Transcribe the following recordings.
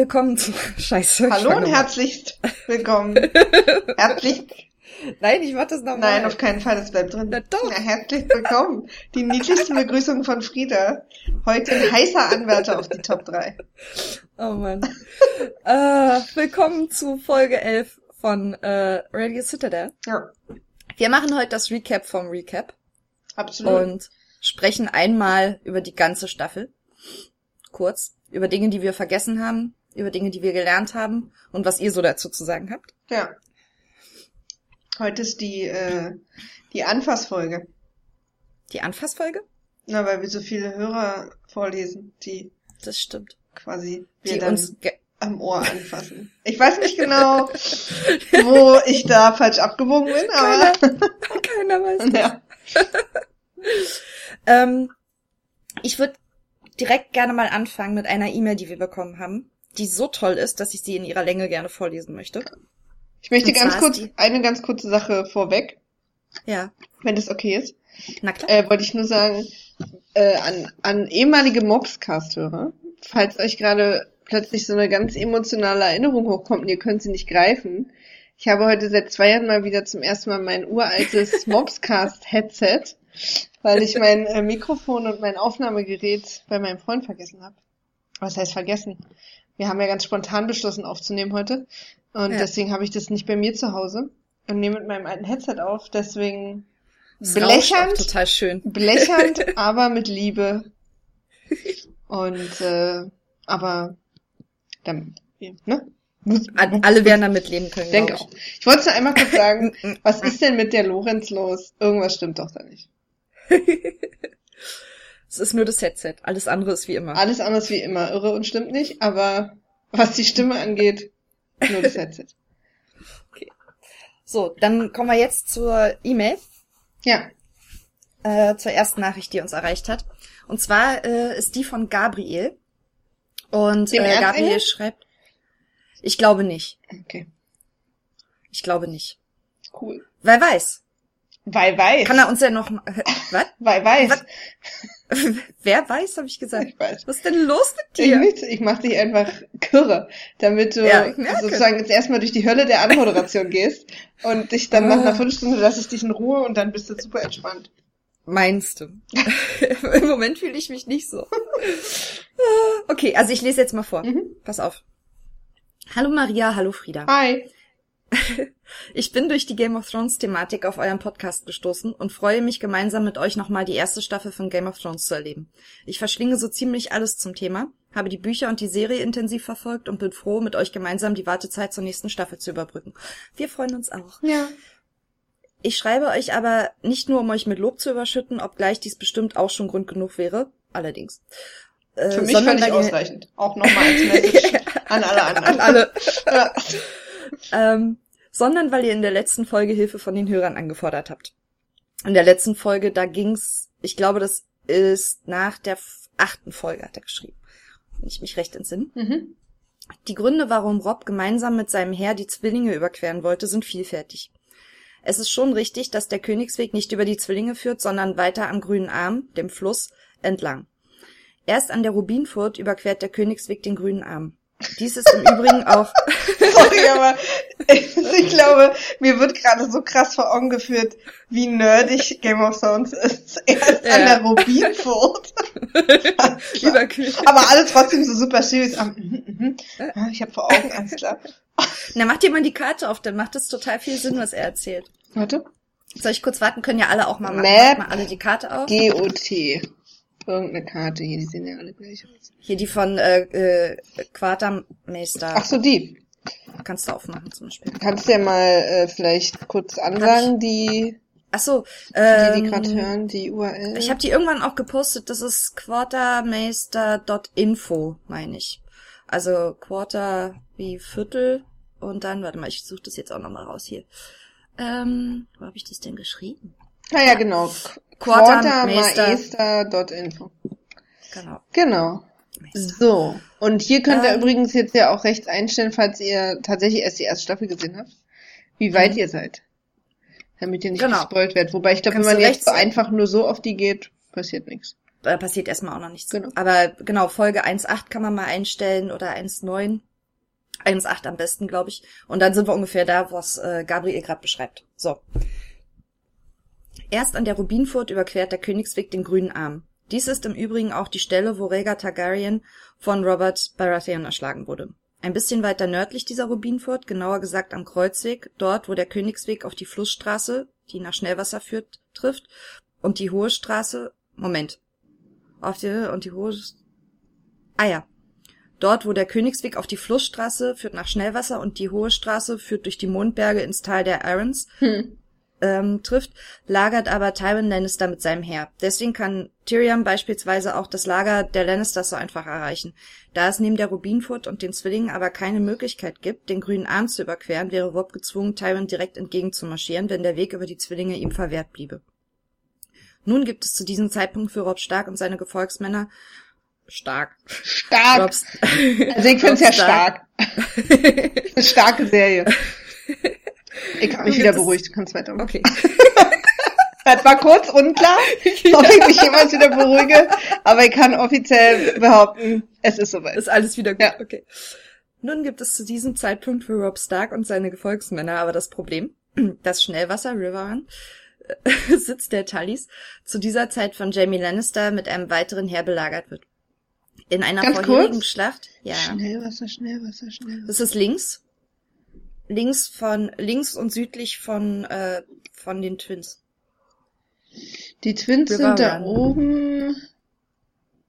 Willkommen zu Scheiße. Hallo und herzlich willkommen. herzlich. Nein, ich mach das nochmal. Nein, auf keinen Fall, das bleibt drin. Na doch. Ja, herzlich willkommen. Die niedlichste Begrüßung von Frieda. Heute ein heißer Anwärter auf die Top 3. Oh Mann. äh, willkommen zu Folge 11 von äh, Radio Citadel. Ja, Wir machen heute das Recap vom Recap absolut. und sprechen einmal über die ganze Staffel. Kurz. Über Dinge, die wir vergessen haben, über Dinge, die wir gelernt haben und was ihr so dazu zu sagen habt. ja. Heute ist die, äh, die Anfassfolge. Die Anfassfolge? Na, weil wir so viele Hörer vorlesen, die Das stimmt. quasi wir Die dann uns am Ohr anfassen. Ich weiß nicht genau, wo ich da falsch abgebogen bin, aber keiner weiß. ja. Ähm, ich würde direkt gerne mal anfangen mit einer E-Mail, die wir bekommen haben, die so toll ist, dass ich sie in ihrer Länge gerne vorlesen möchte. Ich möchte Und ganz kurz, die- eine ganz kurze Sache vorweg, Ja, wenn das okay ist. na klar. Äh, wollte ich nur sagen, äh, an, an ehemalige Mobscast-Hörer, falls euch gerade plötzlich so eine ganz emotionale Erinnerung hochkommt und ihr könnt sie nicht greifen. Ich habe heute seit zwei Jahren mal wieder zum ersten Mal mein uraltes Mobscast-Headset, weil ich mein äh, Mikrofon und mein Aufnahmegerät bei meinem Freund vergessen habe. Was heißt vergessen? Wir haben ja ganz spontan beschlossen aufzunehmen heute und Ja. deswegen habe ich das nicht bei mir zu Hause und nehme mit meinem alten Headset auf. Deswegen Es rauscht auch blechern total schön. Blechernd, aber mit Liebe. Und äh, aber damit, ne? Alle werden damit leben können. Ich denke auch. Ich wollte nur einmal kurz sagen, was ist denn mit der Lorenz los? Irgendwas stimmt doch da nicht. Es ist nur das Headset. Alles andere ist wie immer. Alles anders wie immer. Irre und stimmt nicht, aber was die Stimme angeht, nur das Headset. So, dann kommen wir jetzt zur E-Mail, Ja. äh, zur ersten Nachricht, die uns erreicht hat. Und zwar äh, ist die von Gabriel. Und Dem äh? Gabriel schreibt, ich glaube nicht. Okay. Ich glaube nicht. Cool. Wer weiß? Weil weiß. Kann er uns ja noch... Was? Weil weiß. Was? Wer weiß, habe ich gesagt. Ich weiß. Was ist denn los mit Ich, dir? nichts, ich mach dich einfach kirre, damit du Ja, ich sozusagen jetzt erstmal durch die Hölle der Anmoderation gehst und dich dann nach Ah. einer Viertelstunde lasse ich dich in Ruhe und dann bist du super entspannt. Meinst du? Im Moment fühle ich mich nicht so. Ah, okay, also ich lese jetzt mal vor. Mhm. Pass auf. Hallo Maria, hallo Frieda. Hi. Ich bin durch die Game of Thrones Thematik auf euren Podcast gestoßen und freue mich gemeinsam mit euch nochmal die erste Staffel von Game of Thrones zu erleben. Ich verschlinge so ziemlich alles zum Thema, habe die Bücher und die Serie intensiv verfolgt und bin froh, mit euch gemeinsam die Wartezeit zur nächsten Staffel zu überbrücken. Wir freuen uns auch. Ja. Ich schreibe euch aber nicht nur, um euch mit Lob zu überschütten, obgleich dies bestimmt auch schon Grund genug wäre, allerdings. Äh, Für mich völlig weil ihr- ausreichend. Auch nochmal als Message an alle anderen. An alle. Ähm, sondern weil ihr in der letzten Folge Hilfe von den Hörern angefordert habt. In der letzten Folge, da ging's, ich glaube, das ist nach der achten Folge, hat er geschrieben. Wenn ich mich recht entsinne. Mhm. Die Gründe, warum Rob gemeinsam mit seinem Herr die Zwillinge überqueren wollte, sind vielfältig. Es ist schon richtig, dass der Königsweg nicht über die Zwillinge führt, sondern weiter am grünen Arm, dem Fluss, entlang. Erst an der Rubinfurt überquert der Königsweg den grünen Arm. Dies ist im Übrigen auch Sorry, aber ich glaube, mir wird gerade so krass vor Augen geführt, wie nerdig Game of Thrones ist. Erst an Ja. der Rubinfurt. überquert. Aber alle trotzdem so super serious. Ah, mhm, mhm. Ah, Ich habe vor Augen, alles klar. Na, mach dir mal die Karte auf, dann macht es total viel Sinn, was er erzählt. Warte. Soll ich kurz warten? Können ja alle auch mal machen. Map. Macht mal alle die Karte auf. GOT. Irgendeine Karte hier, die sehen ja alle gleich aus. Hier die von äh, äh, Quartermeister. Ach so, die. Kannst du aufmachen zum Beispiel. Kannst du ja mal äh, vielleicht kurz ansagen, die, Ach so, die, ähm, die gerade hören, die URL. ich habe die irgendwann auch gepostet. Das ist quartermeister.info, meine ich. Also Quarter wie Viertel und dann, warte mal, ich suche das jetzt auch nochmal raus hier. Ähm, wo habe ich das denn geschrieben? ah ja, genau. Quartermeister. Quartermeister.info. Genau. Genau. Meister. So. Und hier könnt ihr Ähm. übrigens jetzt ja auch rechts einstellen, falls ihr tatsächlich erst die erste Staffel gesehen habt, wie weit Mhm. ihr seid. Damit ihr nicht Genau. gespoilt werdet. Wobei ich glaube, wenn man jetzt so einfach nur so auf die geht, passiert nichts. Da passiert erstmal auch noch nichts. Genau. Aber genau, Folge 1.8 kann man mal einstellen oder 1.9. 1.8 am besten, glaube ich. Und dann sind wir ungefähr da, was äh, Gabriel gerade beschreibt. So. Erst an der Rubinfurt überquert der Königsweg den grünen Arm. Dies ist im Übrigen auch die Stelle, wo Rhaegar Targaryen von Robert Baratheon erschlagen wurde. Ein bisschen weiter nördlich dieser Rubinfurt, genauer gesagt am Kreuzweg, dort, wo der Königsweg auf die Flussstraße, die nach Schnellwasser führt, trifft, und die Hohe Straße, Moment, auf die, und die Hohe, ah ja, dort, wo der Königsweg auf die Flussstraße führt nach Schnellwasser und die Hohe Straße führt durch die Mondberge ins Tal der Arrons, Hm. Ähm, trifft, lagert aber Tywin Lannister mit seinem Heer. Deswegen kann Tyrion beispielsweise auch das Lager der Lannisters so einfach erreichen. Da es neben der Rubinfurt und den Zwillingen aber keine Möglichkeit gibt, den grünen Arm zu überqueren, wäre Rob gezwungen, Tywin direkt entgegenzumarschieren, wenn der Weg über die Zwillinge ihm verwehrt bliebe. Nun gibt es zu diesem Zeitpunkt für Rob Stark und seine Gefolgsmänner stark. Stark. Robs, Also ich finde es ja Rob stark. Eine starke Serie. Ich habe mich wieder beruhigt, du kannst weitermachen. Okay. Das war kurz unklar, ob ich mich jemals wieder beruhige, aber ich kann offiziell behaupten, es ist soweit. Ist alles wieder gut, Ja. okay. Nun gibt es zu diesem Zeitpunkt für Rob Stark und seine Gefolgsmänner aber das Problem, das Schnellwasser Riverrun äh, Sitz der Tullys zu dieser Zeit von Jamie Lannister mit einem weiteren Heer belagert wird. In einer Ganz vorherigen kurz? Schlacht, ja, Schnellwasser, Schnellwasser, Schnellwasser. das ist links, links von links und südlich von äh, von den Twins. Die Twins River sind da Run. oben.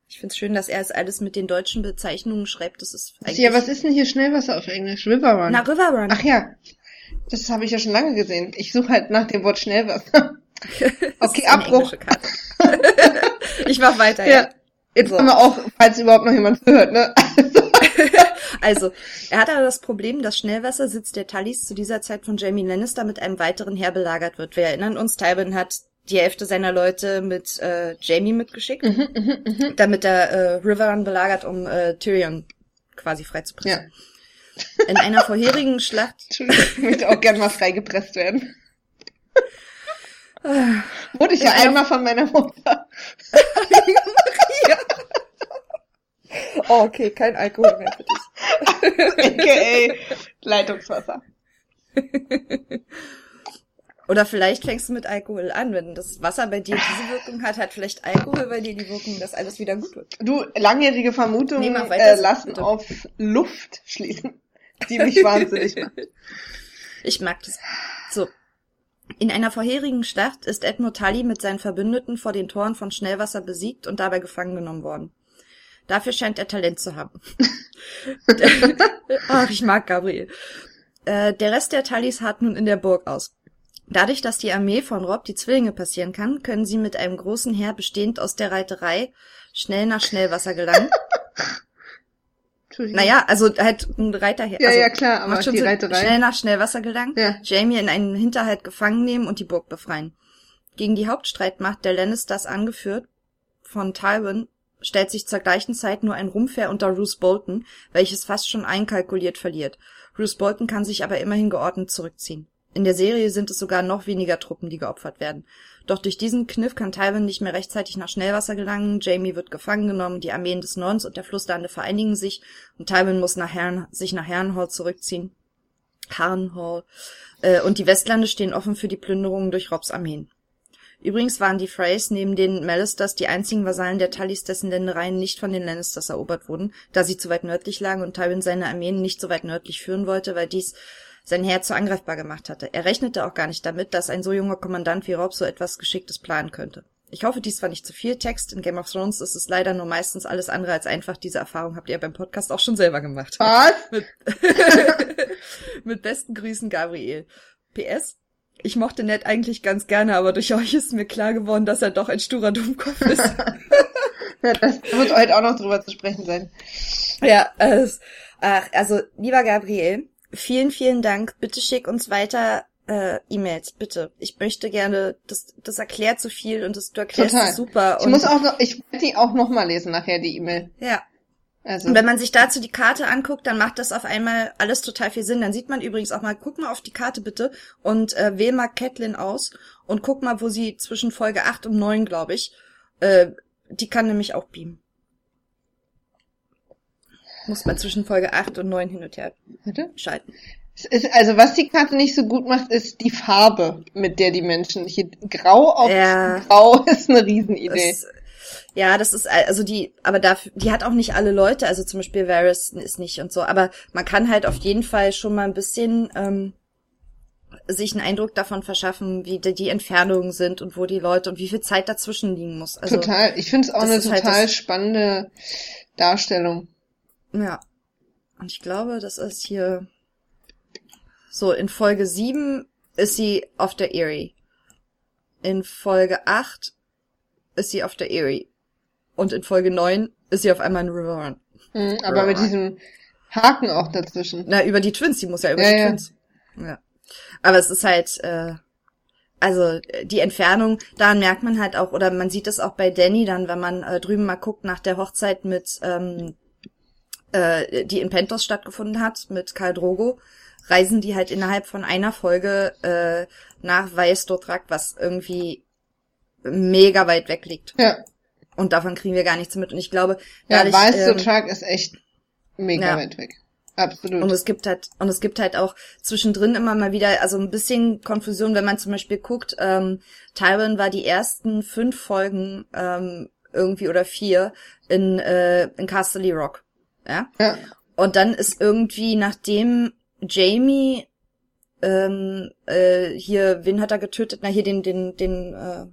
Ich find's schön, dass er es alles mit den deutschen Bezeichnungen schreibt. Das ist eigentlich Ja, was ist denn hier Schnellwasser auf Englisch? River Run. Na Riverrun. Ach ja, das habe ich ja schon lange gesehen. Ich suche halt nach dem Wort Schnellwasser. Okay, Abbruch. ich mach weiter. Ja. Jetzt So. haben wir auch, falls überhaupt noch jemand hört, ne? Also, er hat aber das Problem, dass Schnellwassersitz der Tullys zu dieser Zeit von Jamie Lannister mit einem weiteren Heer belagert wird. Wir erinnern uns, Tywin hat die Hälfte seiner Leute mit äh, Jamie mitgeschickt, Mhm, damit er äh, Riverrun belagert, um äh, Tyrion quasi freizupressen. Ja. In einer vorherigen Schlacht Entschuldigung, ich möchte auch gerne mal freigepresst werden. Wurde ich ja einmal von meiner Mutter. Oh, okay, kein Alkohol mehr dich. AKA Leitungswasser. Oder vielleicht fängst du mit Alkohol an. Wenn das Wasser bei dir diese Wirkung hat, hat vielleicht Alkohol bei dir die Wirkung, dass alles wieder gut wird. Du, langjährige Nee, Vermutungen mach weiter, äh, lassen bitte. auf Luft schließen, die mich wahnsinnig machen. Ich mag das. So. In einer vorherigen Schlacht ist Edmund Tully mit seinen Verbündeten vor den Toren von Schnellwasser besiegt und dabei gefangen genommen worden. Dafür scheint er Talent zu haben. Ach, ich mag Gabriel. Äh, der Rest der Tullys harrt nun in der Burg aus. Dadurch, dass die Armee von Rob die Zwillinge passieren kann, können sie mit einem großen Heer bestehend aus der Reiterei schnell nach Schnellwasser gelangen. Naja, also halt ein Reiterheer. Ja, also, ja, klar, aber schon die. Reiterei. Schnell nach Schnellwasser gelangen, Ja. Jamie in einen Hinterhalt gefangen nehmen und die Burg befreien. Gegen die Hauptstreitmacht der Lannisters angeführt von Tywin stellt sich zur gleichen Zeit nur ein Rumpfheer unter Roose Bolton, welches fast schon einkalkuliert verliert. Roose Bolton kann sich aber immerhin geordnet zurückziehen. In der Serie sind es sogar noch weniger Truppen, die geopfert werden. Doch durch diesen Kniff kann Tywin nicht mehr rechtzeitig nach Schnellwasser gelangen, Jamie wird gefangen genommen, die Armeen des Nordens und der Flusslande vereinigen sich und Tywin muss nach Herren, sich nach Harrenhal zurückziehen. Harrenhal. Äh, und die Westlande stehen offen für die Plünderungen durch Robs Armeen. Übrigens waren die Freys neben den Mallisters die einzigen Vasallen der Tullys, dessen Ländereien nicht von den Lannisters erobert wurden, da sie zu weit nördlich lagen und Tywin seine Armeen nicht so weit nördlich führen wollte, weil dies sein Heer zu angreifbar gemacht hatte. Er rechnete auch gar nicht damit, dass ein so junger Kommandant wie Rob so etwas Geschicktes planen könnte. Ich hoffe, dies war nicht zu viel Text. In Game of Thrones ist es leider nur meistens alles andere als einfach. Diese Erfahrung habt ihr beim Podcast auch schon selber gemacht. Was? Mit, mit besten Grüßen, Gabriel. PS. Ich mochte Ned eigentlich ganz gerne, aber durch euch ist mir klar geworden, dass er doch ein sturer Dummkopf ist. Ja, das wird heute auch noch drüber zu sprechen sein. ja, es, ach, also, lieber Gabriel, vielen, vielen Dank. Bitte schick uns weiter äh, E-Mails, bitte. Ich möchte gerne, das, das erklärt so viel und das, du erklärst Total. super. Ich muss auch noch, ich werde die auch noch mal lesen nachher, die E-Mail. ja, Also, Und wenn man sich dazu die Karte anguckt, dann macht das auf einmal alles total viel Sinn. Dann sieht man übrigens auch mal, guck mal auf die Karte bitte und äh, wähl mal Catelyn aus und guck mal, wo sie zwischen Folge 8 und 9, glaube ich, äh, Die kann nämlich auch beamen. Muss man zwischen Folge 8 und 9 hin und her Warte. schalten. Es ist, also was die Karte nicht so gut macht, ist die Farbe, mit der die Menschen hier grau auf Ja. grau ist eine Riesenidee. Das, ja, das ist also die, aber dafür, die hat auch nicht alle Leute, also zum Beispiel Varys ist nicht und so, aber man kann halt auf jeden Fall schon mal ein bisschen ähm, sich einen Eindruck davon verschaffen, wie die, die Entfernungen sind und wo die Leute und wie viel Zeit dazwischen liegen muss. Also, total. Ich finde es auch eine halt total das- spannende Darstellung. Ja. Und ich glaube, das ist hier so in Folge 7 ist sie auf der Erie. In Folge 8 ist sie auf der Erie. Und in Folge 9 ist sie auf einmal in River Run. Mhm, aber mit diesem Haken auch dazwischen. Na, über die Twins, die muss ja über Ja, die ja. Twins. Ja. Aber es ist halt, äh, also äh, die Entfernung, daran merkt man halt auch, oder man sieht es auch bei Danny dann, wenn man äh, drüben mal guckt nach der Hochzeit mit, ähm, äh, die in Pentos stattgefunden hat, mit Karl Drogo, reisen die halt innerhalb von einer Folge äh, nach Weißdotrak, was irgendwie mega weit weg liegt. Ja, Und davon kriegen wir gar nichts mit. Und ich glaube, ja dadurch, weißt du, ähm, Truck ist echt mega ja. weit weg. Absolut. Und es gibt halt, und es gibt halt auch zwischendrin immer mal wieder, also ein bisschen Konfusion, wenn man zum Beispiel guckt, ähm, Tywin war die ersten fünf Folgen ähm, irgendwie oder vier in, äh, in Castle Rock. Ja. ja. Und dann ist irgendwie, nachdem Jamie ähm, äh, hier, wen hat er getötet? Na, hier den, den, den, äh,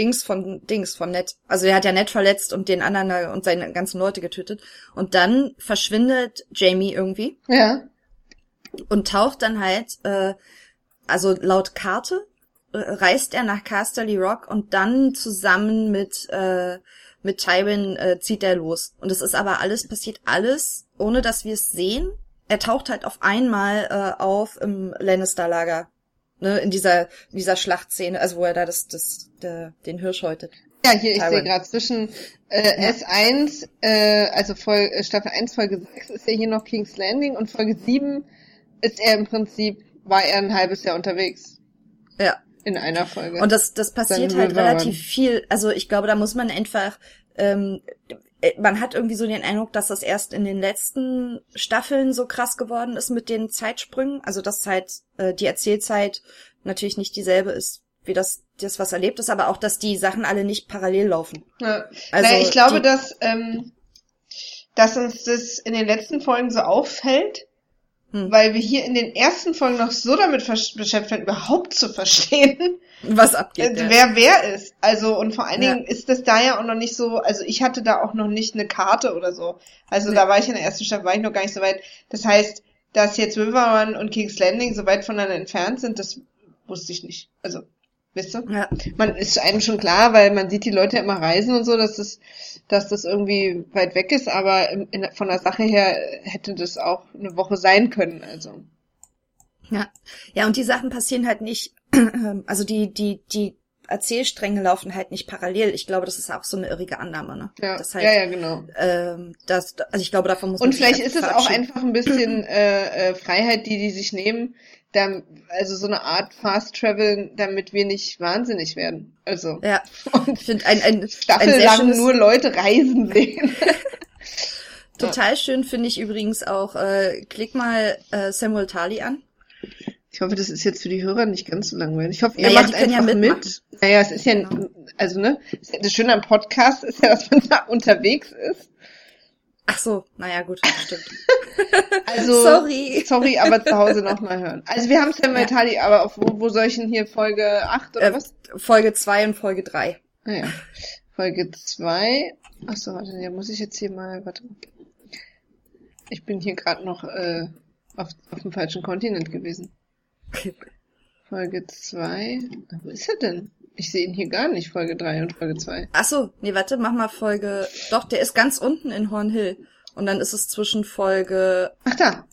Dings von Dings von Ned. Also er hat ja Ned verletzt und den anderen und seine ganzen Leute getötet. Und dann verschwindet Jamie irgendwie Ja. und taucht dann halt, äh, also laut Karte, äh, reist er nach Casterly Rock und dann zusammen mit, äh, mit Tywin äh, zieht er los. Und es ist aber alles, passiert alles, ohne dass wir es sehen. Er taucht halt auf einmal äh, auf im Lannister-Lager. Ne, in dieser, in dieser Schlachtszene, also wo er da das, das, der, den Hirsch häutet. Ja, hier, ich sehe gerade zwischen äh, Ja. S1, äh, also Vol äh, Staffel 1, Folge 6 ist ja hier noch King's Landing und Folge 7 ist er im Prinzip, war er ein halbes Jahr unterwegs Ja. in einer Folge. Und das, das passiert Dann halt relativ viel. Also ich glaube, da muss man einfach, ähm, äh, man hat irgendwie so den Eindruck, dass das erst in den letzten Staffeln so krass geworden ist mit den Zeitsprüngen. Also dass halt äh, die Erzählzeit natürlich nicht dieselbe ist, wie das, das was erlebt ist, aber auch, dass die Sachen alle nicht parallel laufen. Ja. Also naja, ich glaube, dass, ähm, dass uns das in den letzten Folgen so auffällt, Hm. weil wir hier in den ersten Folgen noch so damit beschäftigt sind, überhaupt zu verstehen, Was abgeht. äh, ja. wer wer ist. Also und vor allen Ja. Dingen ist das da ja auch noch nicht so, also ich hatte da auch noch nicht eine Karte oder so. Also Nee. da war ich in der ersten Staffel, war ich noch gar nicht so weit. Das heißt, dass jetzt River Run und King's Landing so weit voneinander entfernt sind, das wusste ich nicht. Also, wisst ihr? ja. man ist einem schon klar, weil man sieht die Leute immer reisen und so, dass das, dass das irgendwie weit weg ist, aber in, in, von der Sache her hätte das auch eine Woche sein können, also. Ja, ja, und die Sachen passieren halt nicht, also die, die, die Erzählstränge laufen halt nicht parallel. Ich glaube, das ist auch so eine irrige Annahme, ne? Ja, das halt, ja, ja, genau. Ähm, das, also ich glaube, davon muss man Und vielleicht ist es auch einfach ein bisschen äh, äh, Freiheit, die die sich nehmen, also so eine Art Fast Travel, damit wir nicht wahnsinnig werden. Also Ja, und ich finde ein, ein, staffellang nur Leute reisen sehen. total schön finde ich übrigens auch, äh, klick mal äh, Samuel Tali an. Ich hoffe, das ist jetzt für die Hörer nicht ganz so langweilig. Ich hoffe, ihr Naja, macht ja einfach mitmachen. mit. Naja, es ist ja, Genau. also ne, das Schöne am Podcast ist ja, dass man da unterwegs ist. Ach so, naja, gut, stimmt. Also, Sorry. sorry, aber zu Hause nochmal hören. Also wir haben Samuel Ja. Tali, aber auf, wo, wo soll ich denn hier Folge 8 oder Äh, was? Folge 2 und Folge 3. Naja, Folge 2. Achso, warte, ja, muss ich jetzt hier mal, warte. Ich bin hier gerade noch äh, auf, auf dem falschen Kontinent gewesen. Folge 2. Wo ist er denn? Ich sehe ihn hier gar nicht, Folge 3 und Folge 2. Ach so, nee, warte, mach mal Folge, doch, der ist ganz unten in Hornhill. Und dann ist es zwischen Folge Ach da.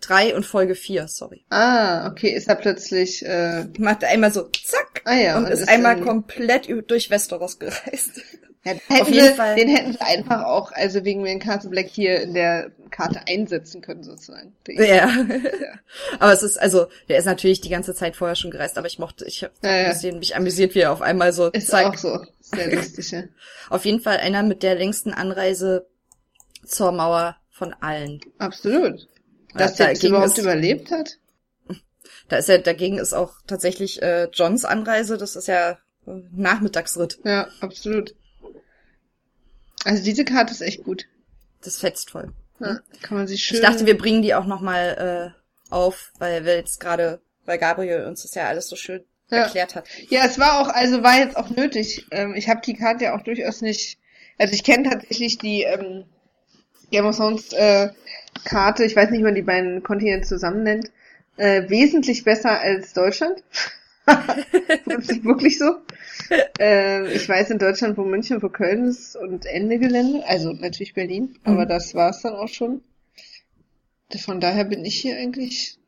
3 und Folge 4, sorry. Ah, okay, ist er plötzlich, äh, Macht er einmal so, zack, ah ja. und, ist, einmal in- komplett durch Westeros gereist. Ja, den hätten Fall. Den hätten sie einfach auch, also wegen den Castle Black hier in der Karte einsetzen können, sozusagen. Ja. aber es ist, also, der ist natürlich die ganze Zeit vorher schon gereist, aber ich mochte, ich hab Ja, ja. bisschen mich amüsiert, wie er auf einmal so, Ist zack, auch so. Sehr lustig, ja. Auf jeden Fall einer mit der längsten Anreise zur Mauer von allen. Absolut. Dass der das überhaupt ist, überlebt hat? Da ist ja, dagegen ist auch tatsächlich äh, Johns Anreise, das ist ja äh, Nachmittagsritt. Ja, absolut. Also diese Karte ist echt gut. Das fetzt voll. Ja, kann man sich schön. Ich dachte, wir bringen die auch nochmal äh, auf, weil wir jetzt gerade, weil Gabriel uns das ja alles so schön ja. erklärt hat. Ja, es war auch, also war jetzt auch nötig. Ähm, ich habe die Karte ja auch durchaus nicht. Also ich kenne tatsächlich die ähm, Game of Thrones äh, Karte, ich weiß nicht, wie man die beiden Kontinente zusammen nennt, äh, wesentlich besser als Deutschland. das ist wirklich so. Äh, ich weiß in Deutschland, wo München, wo Köln ist und Ende Gelände. Also natürlich Berlin, aber mhm. das war's dann auch schon. Von daher bin ich hier eigentlich.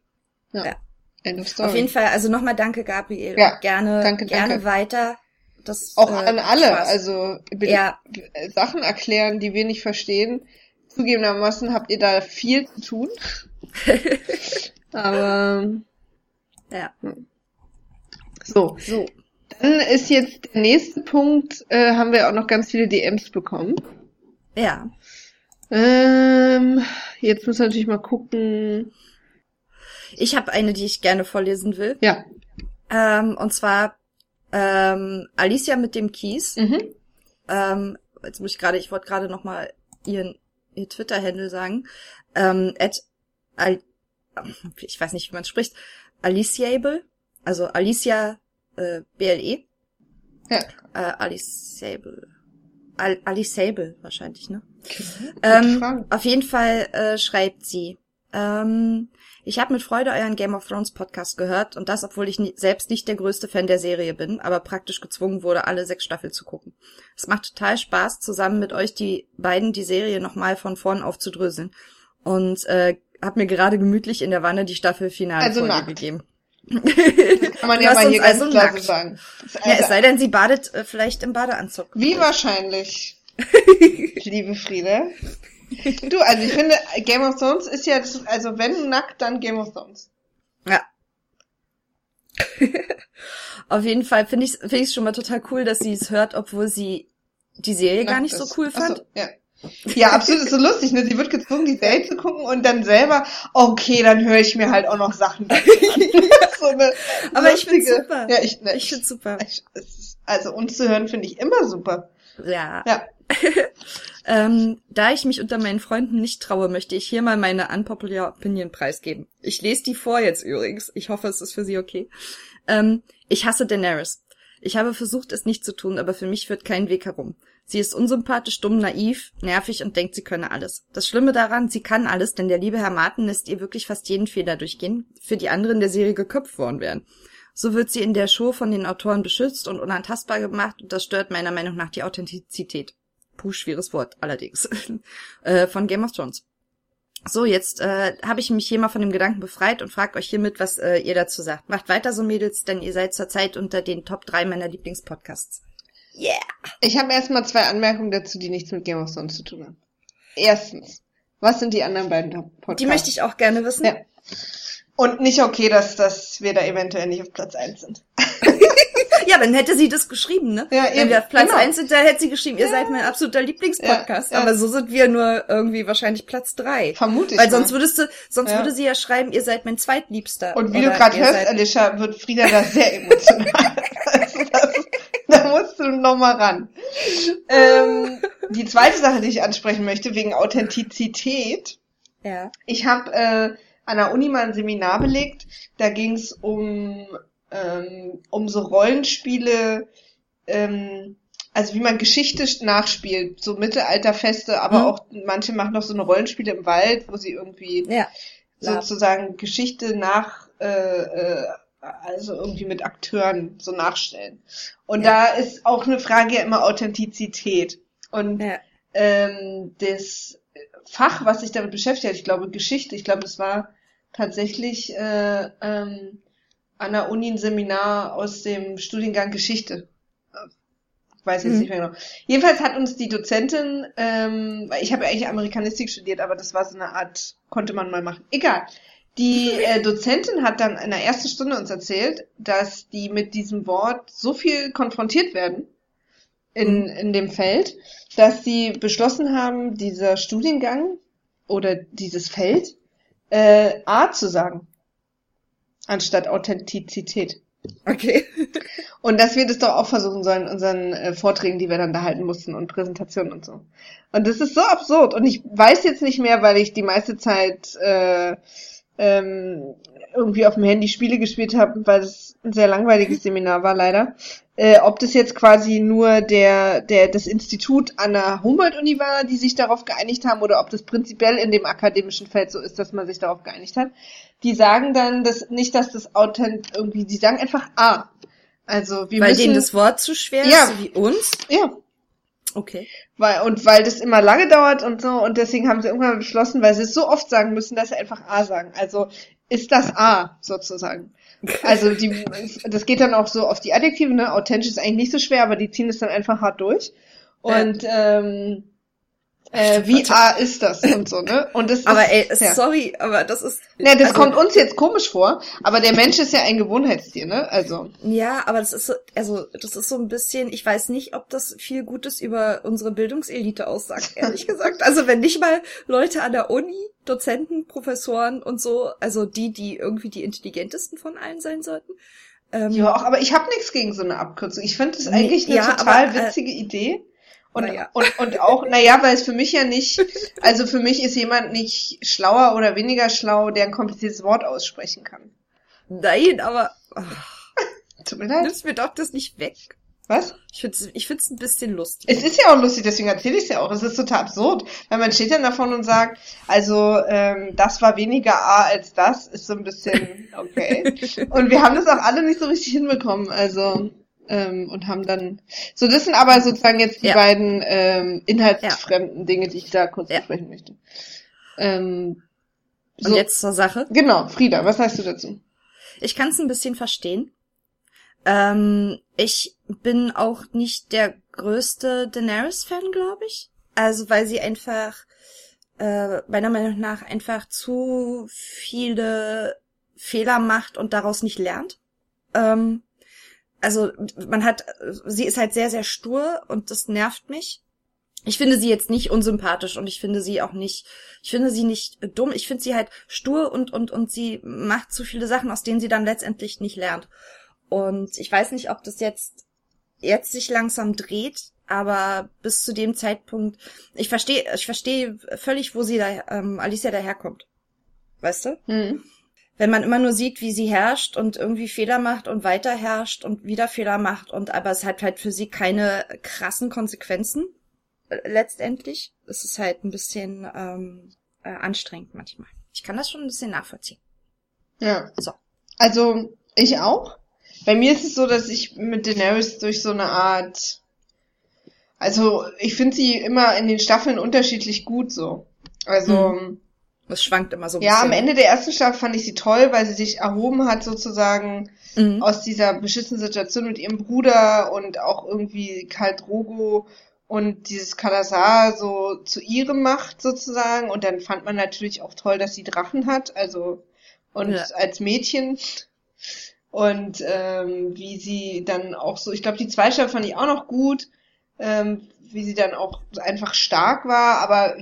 Ja. ja. End of story. Auf jeden Fall, also nochmal danke, Gabriel. Ja, gerne, danke, gerne danke. weiter. Das, auch äh, an alle, Spaß. also ja. Sachen erklären, die wir nicht verstehen. Zugegebenermaßen habt ihr da viel zu tun. Aber ja. Hm. So. So. Dann ist jetzt der nächste Punkt, äh, haben wir auch noch ganz viele DMs bekommen. Ja. Ähm, jetzt muss natürlich mal gucken. Ich habe eine, die ich gerne vorlesen will. Ja. Ähm, und zwar ähm, Alicia mit dem Kies. Mhm. Ähm, jetzt muss ich gerade, ich wollte gerade noch mal ihren ihr Twitter-Handle sagen. Ähm, at Al ich weiß nicht, wie man es spricht. Aliciable, also Alicia äh, BLE. Ja. Äh, Aliciable. Al Alicable wahrscheinlich, ne? Ähm, auf jeden Fall äh, schreibt sie. Ähm, ich habe mit Freude euren Game of Thrones Podcast gehört und das, obwohl ich nie, selbst nicht der größte Fan der Serie bin, aber praktisch gezwungen wurde, alle sechs Staffeln zu gucken. Es macht total Spaß, zusammen mit euch die beiden die Serie nochmal von vorn aufzudröseln. Und äh, hab mir gerade gemütlich in der Wanne die Staffelfinale also gegeben. Kann man ja mal hier ganz also klar so sagen. Also ja, es sei denn, sie badet äh, vielleicht im Badeanzug. Wie wahrscheinlich, liebe Friede. Du, also ich finde, Game of Thrones ist ja, das, also wenn nackt, dann Game of Thrones. Ja. Auf jeden Fall finde ich es find schon mal total cool, dass sie es hört, obwohl sie die Serie nackt gar nicht ist. so cool fand. So, ja. Ja, absolut, ist so lustig, ne? Sie wird gezwungen, die Serie zu gucken und dann selber, okay, dann höre ich mir halt auch noch Sachen an. so eine Aber lustige, ich find's super. Ja, ich, ne, ich find's super. Ich, also uns zu hören finde ich immer super. Ja. Ja. ähm, da ich mich unter meinen Freunden nicht traue, möchte ich hier mal meine unpopular Opinion preisgeben. Ich lese die vor jetzt übrigens. Ich hoffe, es ist für Sie okay. Ähm, ich hasse Daenerys. Ich habe versucht, es nicht zu tun, aber für mich führt kein Weg herum. Sie ist unsympathisch, dumm, naiv, nervig und denkt, sie könne alles. Das Schlimme daran, sie kann alles, denn der liebe Herr Martin lässt ihr wirklich fast jeden Fehler durchgehen, für die anderen der Serie geköpft worden wären. So wird sie in der Show von den Autoren beschützt und unantastbar gemacht und das stört meiner Meinung nach die Authentizität. Puh, schweres Wort, allerdings. äh, von Game of Thrones. So, jetzt äh, habe ich mich hier mal von dem Gedanken befreit und fragt euch hiermit, was äh, ihr dazu sagt. Macht weiter so, Mädels, denn ihr seid zurzeit unter den Top 3 meiner Lieblingspodcasts. Yeah! Ich habe erstmal zwei Anmerkungen dazu, die nichts mit Game of Thrones zu tun haben. Erstens, was sind die anderen beiden Podcasts? Die möchte ich auch gerne wissen. Ja. Und nicht okay, dass, dass wir da eventuell nicht auf Platz 1 sind. ja, dann hätte sie das geschrieben, ne? Ja, Wenn wir auf Platz genau. 1 sind, dann hätte sie geschrieben, ihr ja. seid mein absoluter Lieblingspodcast. Ja, ja. Aber so sind wir nur irgendwie wahrscheinlich Platz 3. Vermutlich. Weil sonst würdest du, sonst würde sie ja schreiben, ihr seid mein zweitliebster. Und wie du gerade hörst, Alicia, wird Frieda da sehr emotional. also das, da musst du noch mal ran. Ähm, die zweite Sache, die ich ansprechen möchte, wegen Authentizität. Ja. Ich habe äh, an der Uni mal ein Seminar belegt. Da ging es um, ähm, um so Rollenspiele, ähm, also wie man Geschichte nachspielt, so Mittelalterfeste, aber mhm. auch manche machen noch so eine Rollenspiele im Wald, wo sie irgendwie ja, sozusagen Geschichte nach, äh, äh, also irgendwie mit Akteuren so nachstellen. Und ja. da ist auch eine Frage ja immer Authentizität. Und ja. ähm, das Fach, was sich damit beschäftigt hat, ich glaube Geschichte, ich glaube, es war tatsächlich äh, ähm, an der Uni ein Seminar aus dem Studiengang Geschichte. Ich weiß jetzt mhm. nicht mehr genau. Jedenfalls hat uns die Dozentin, ähm, ich habe ja eigentlich Amerikanistik studiert, aber das war so eine Art, konnte man mal machen. Egal. Die äh, Dozentin hat dann in der ersten Stunde uns erzählt, dass die mit diesem Wort so viel konfrontiert werden, in, in dem Feld, dass sie beschlossen haben, dieser Studiengang oder dieses Feld äh, A zu sagen, anstatt Authentizität. Okay. Und dass wir das doch auch versuchen sollen in unseren äh, Vorträgen, die wir dann da halten mussten und Präsentationen und so. Und das ist so absurd. Und ich weiß jetzt nicht mehr, weil ich die meiste Zeit äh, ähm, irgendwie auf dem Handy Spiele gespielt habe, weil es ein sehr langweiliges Seminar war leider. Äh, ob das jetzt quasi nur der, der, das Institut an der Humboldt-Uni war, die sich darauf geeinigt haben, oder ob das prinzipiell in dem akademischen Feld so ist, dass man sich darauf geeinigt hat. Die sagen dann, dass nicht, dass das authent irgendwie, die sagen einfach A. Also wir Weil müssen, denen das Wort zu schwer Ja. ist, wie uns. ja, Okay. weil, und weil das immer lange dauert und so, und deswegen haben sie irgendwann beschlossen, weil sie es so oft sagen müssen, dass sie einfach A sagen. Also ist das A sozusagen. Also die, das geht dann auch so auf die Adjektive, ne? Authentisch ist eigentlich nicht so schwer, aber die ziehen es dann einfach hart durch. Und ähm, äh, wie A ist das und so, ne? Und das Aber ist, ey, ja. sorry, aber das ist. Ja, das also, kommt uns jetzt komisch vor, aber der Mensch ist ja ein Gewohnheitstier, ne? Also. Ja, aber das ist so, also das ist so ein bisschen, ich weiß nicht, ob das viel Gutes über unsere Bildungselite aussagt, ehrlich gesagt. Also wenn nicht mal Leute an der Uni, Dozenten, Professoren und so, also die, die irgendwie die intelligentesten von allen sein sollten. Ähm, Ja, auch, aber ich habe nichts gegen so eine Abkürzung. Ich finde das Nee, eigentlich eine ja, total aber, äh, witzige Idee. Und, naja. und, und auch, naja, weil es für mich ja nicht, also für mich ist jemand nicht schlauer oder weniger schlau, der ein kompliziertes Wort aussprechen kann. Nein, aber ach, Tut mir leid. nimmst mir doch das nicht weg. Was? Ich find's, ich find's ein bisschen lustig. Es ist ja auch lustig, deswegen erzähle ich es ja auch. Es ist total absurd, weil man steht dann davon und sagt, also ähm, das war weniger A als das, ist so ein bisschen okay. und wir haben das auch alle nicht so richtig hinbekommen, also ähm, und haben dann so das sind aber sozusagen jetzt die Ja. beiden ähm, inhaltsfremden Dinge, die ich da kurz Ja. besprechen möchte. Ähm, Und so, jetzt zur Sache. genau, Frieda, was sagst du dazu? Ich kann es ein bisschen verstehen. Ähm, ich bin auch nicht der größte Daenerys-Fan, glaube ich. Also weil sie einfach äh, meiner Meinung nach einfach zu viele Fehler macht und daraus nicht lernt. Ähm, also man hat, sie ist halt sehr, sehr stur und das nervt mich. Ich finde sie jetzt nicht unsympathisch und ich finde sie auch nicht, ich finde sie nicht dumm. Ich finde sie halt stur und, und, und sie macht zu viele Sachen, aus denen sie dann letztendlich nicht lernt. Und ich weiß nicht, ob das jetzt, jetzt sich langsam dreht, aber bis zu dem Zeitpunkt, ich verstehe, ich verstehe völlig, wo sie da, ähm, Alicia daherkommt. Weißt du? Hm. Wenn man immer nur sieht, wie sie herrscht und irgendwie Fehler macht und weiter herrscht und wieder Fehler macht und aber es hat halt für sie keine krassen Konsequenzen äh, letztendlich. Es ist halt ein bisschen ähm, äh, anstrengend manchmal. Ich kann das schon ein bisschen nachvollziehen. Ja. So. Also, ich auch. Bei mir ist es so, dass ich mit Daenerys durch so eine Art, also ich finde sie immer in den Staffeln unterschiedlich gut so. Also, Es schwankt immer so ein ja, am bisschen. Ende der ersten Staffel fand ich sie toll, weil sie sich erhoben hat sozusagen Mhm. aus dieser beschissenen Situation mit ihrem Bruder und auch irgendwie Karl Drogo und dieses Kalasar so zu ihrem macht sozusagen. Und dann fand man natürlich auch toll, dass sie Drachen hat, also und Ja. als Mädchen. Und ähm, wie sie dann auch so, ich glaube, die zweite Staffel fand ich auch noch gut, ähm, wie sie dann auch einfach stark war, aber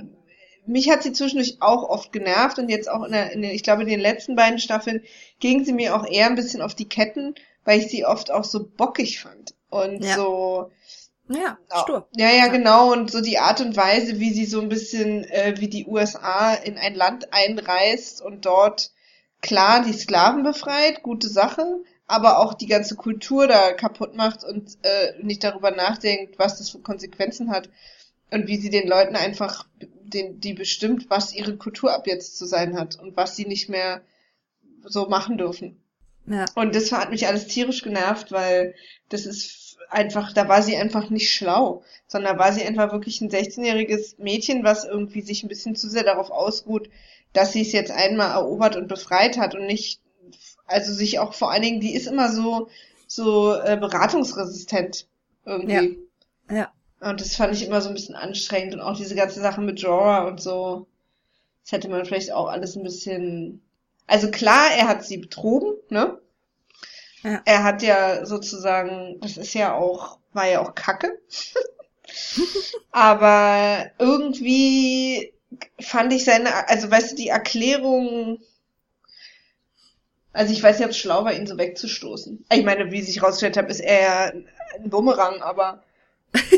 mich hat sie zwischendurch auch oft genervt und jetzt auch in der, in den, ich glaube, in den letzten beiden Staffeln ging sie mir auch eher ein bisschen auf die Ketten, weil ich sie oft auch so bockig fand. Und Ja. so, Ja, Ja, stur. Ja, ja, genau. Und so die Art und Weise, wie sie so ein bisschen, äh, wie die USA in ein Land einreist und dort klar die Sklaven befreit, gute Sache, aber auch die ganze Kultur da kaputt macht und äh, nicht darüber nachdenkt, was das für Konsequenzen hat. Und wie sie den Leuten einfach, den, die bestimmt, was ihre Kultur ab jetzt zu sein hat und was sie nicht mehr so machen dürfen. Ja. Und das hat mich alles tierisch genervt, weil das ist einfach, da war sie einfach nicht schlau, sondern da war sie einfach wirklich ein 16-jähriges Mädchen, was irgendwie sich ein bisschen zu sehr darauf ausruht, dass sie es jetzt einmal erobert und befreit hat und nicht, also sich auch vor allen Dingen, die ist immer so, so äh, beratungsresistent irgendwie. Ja. Und das fand ich immer so ein bisschen anstrengend und auch diese ganze Sache mit Jorah und so. Das hätte man vielleicht auch alles ein bisschen. Also klar, er hat sie betrogen, ne? Ja. Er hat ja sozusagen, das ist ja auch, war ja auch kacke. Aber irgendwie fand ich seine, also weißt du, die Erklärung, also ich weiß nicht, ob es schlau war, ihn so wegzustoßen. Ich meine, wie sich rausgestellt hat, ist er ja ein Bumerang, aber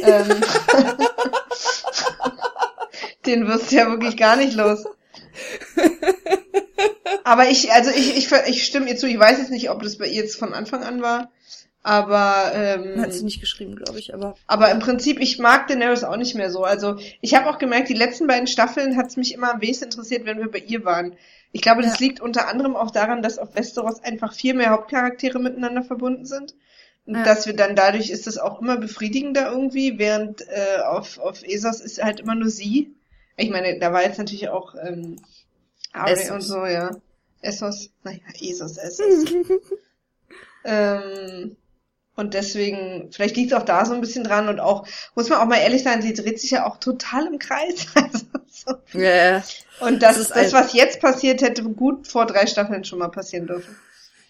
ähm, den wirst du ja wirklich gar nicht los. Aber ich, also ich, ich, ich stimme ihr zu, ich weiß jetzt nicht, ob das bei ihr jetzt von Anfang an war. Aber ähm, hat sie nicht geschrieben, glaube ich, aber. Aber im Prinzip, ich mag Daenerys auch nicht mehr so. Also ich habe auch gemerkt, die letzten beiden Staffeln hat es mich immer am wenigsten interessiert, wenn wir bei ihr waren. Ich glaube, das ja. liegt unter anderem auch daran, dass auf Westeros einfach viel mehr Hauptcharaktere miteinander verbunden sind. Ja. dass wir dann dadurch ist es auch immer befriedigender irgendwie, während äh, auf, auf Esos ist halt immer nur sie. Ich meine, da war jetzt natürlich auch ähm, Ari und so, ja. Essos, naja, Esos, Essos. ähm, und deswegen, vielleicht liegt es auch da so ein bisschen dran und auch, muss man auch mal ehrlich sein, sie dreht sich ja auch total im Kreis. Also, so. yeah. Und das, das, das was jetzt passiert, hätte gut vor drei Staffeln schon mal passieren dürfen.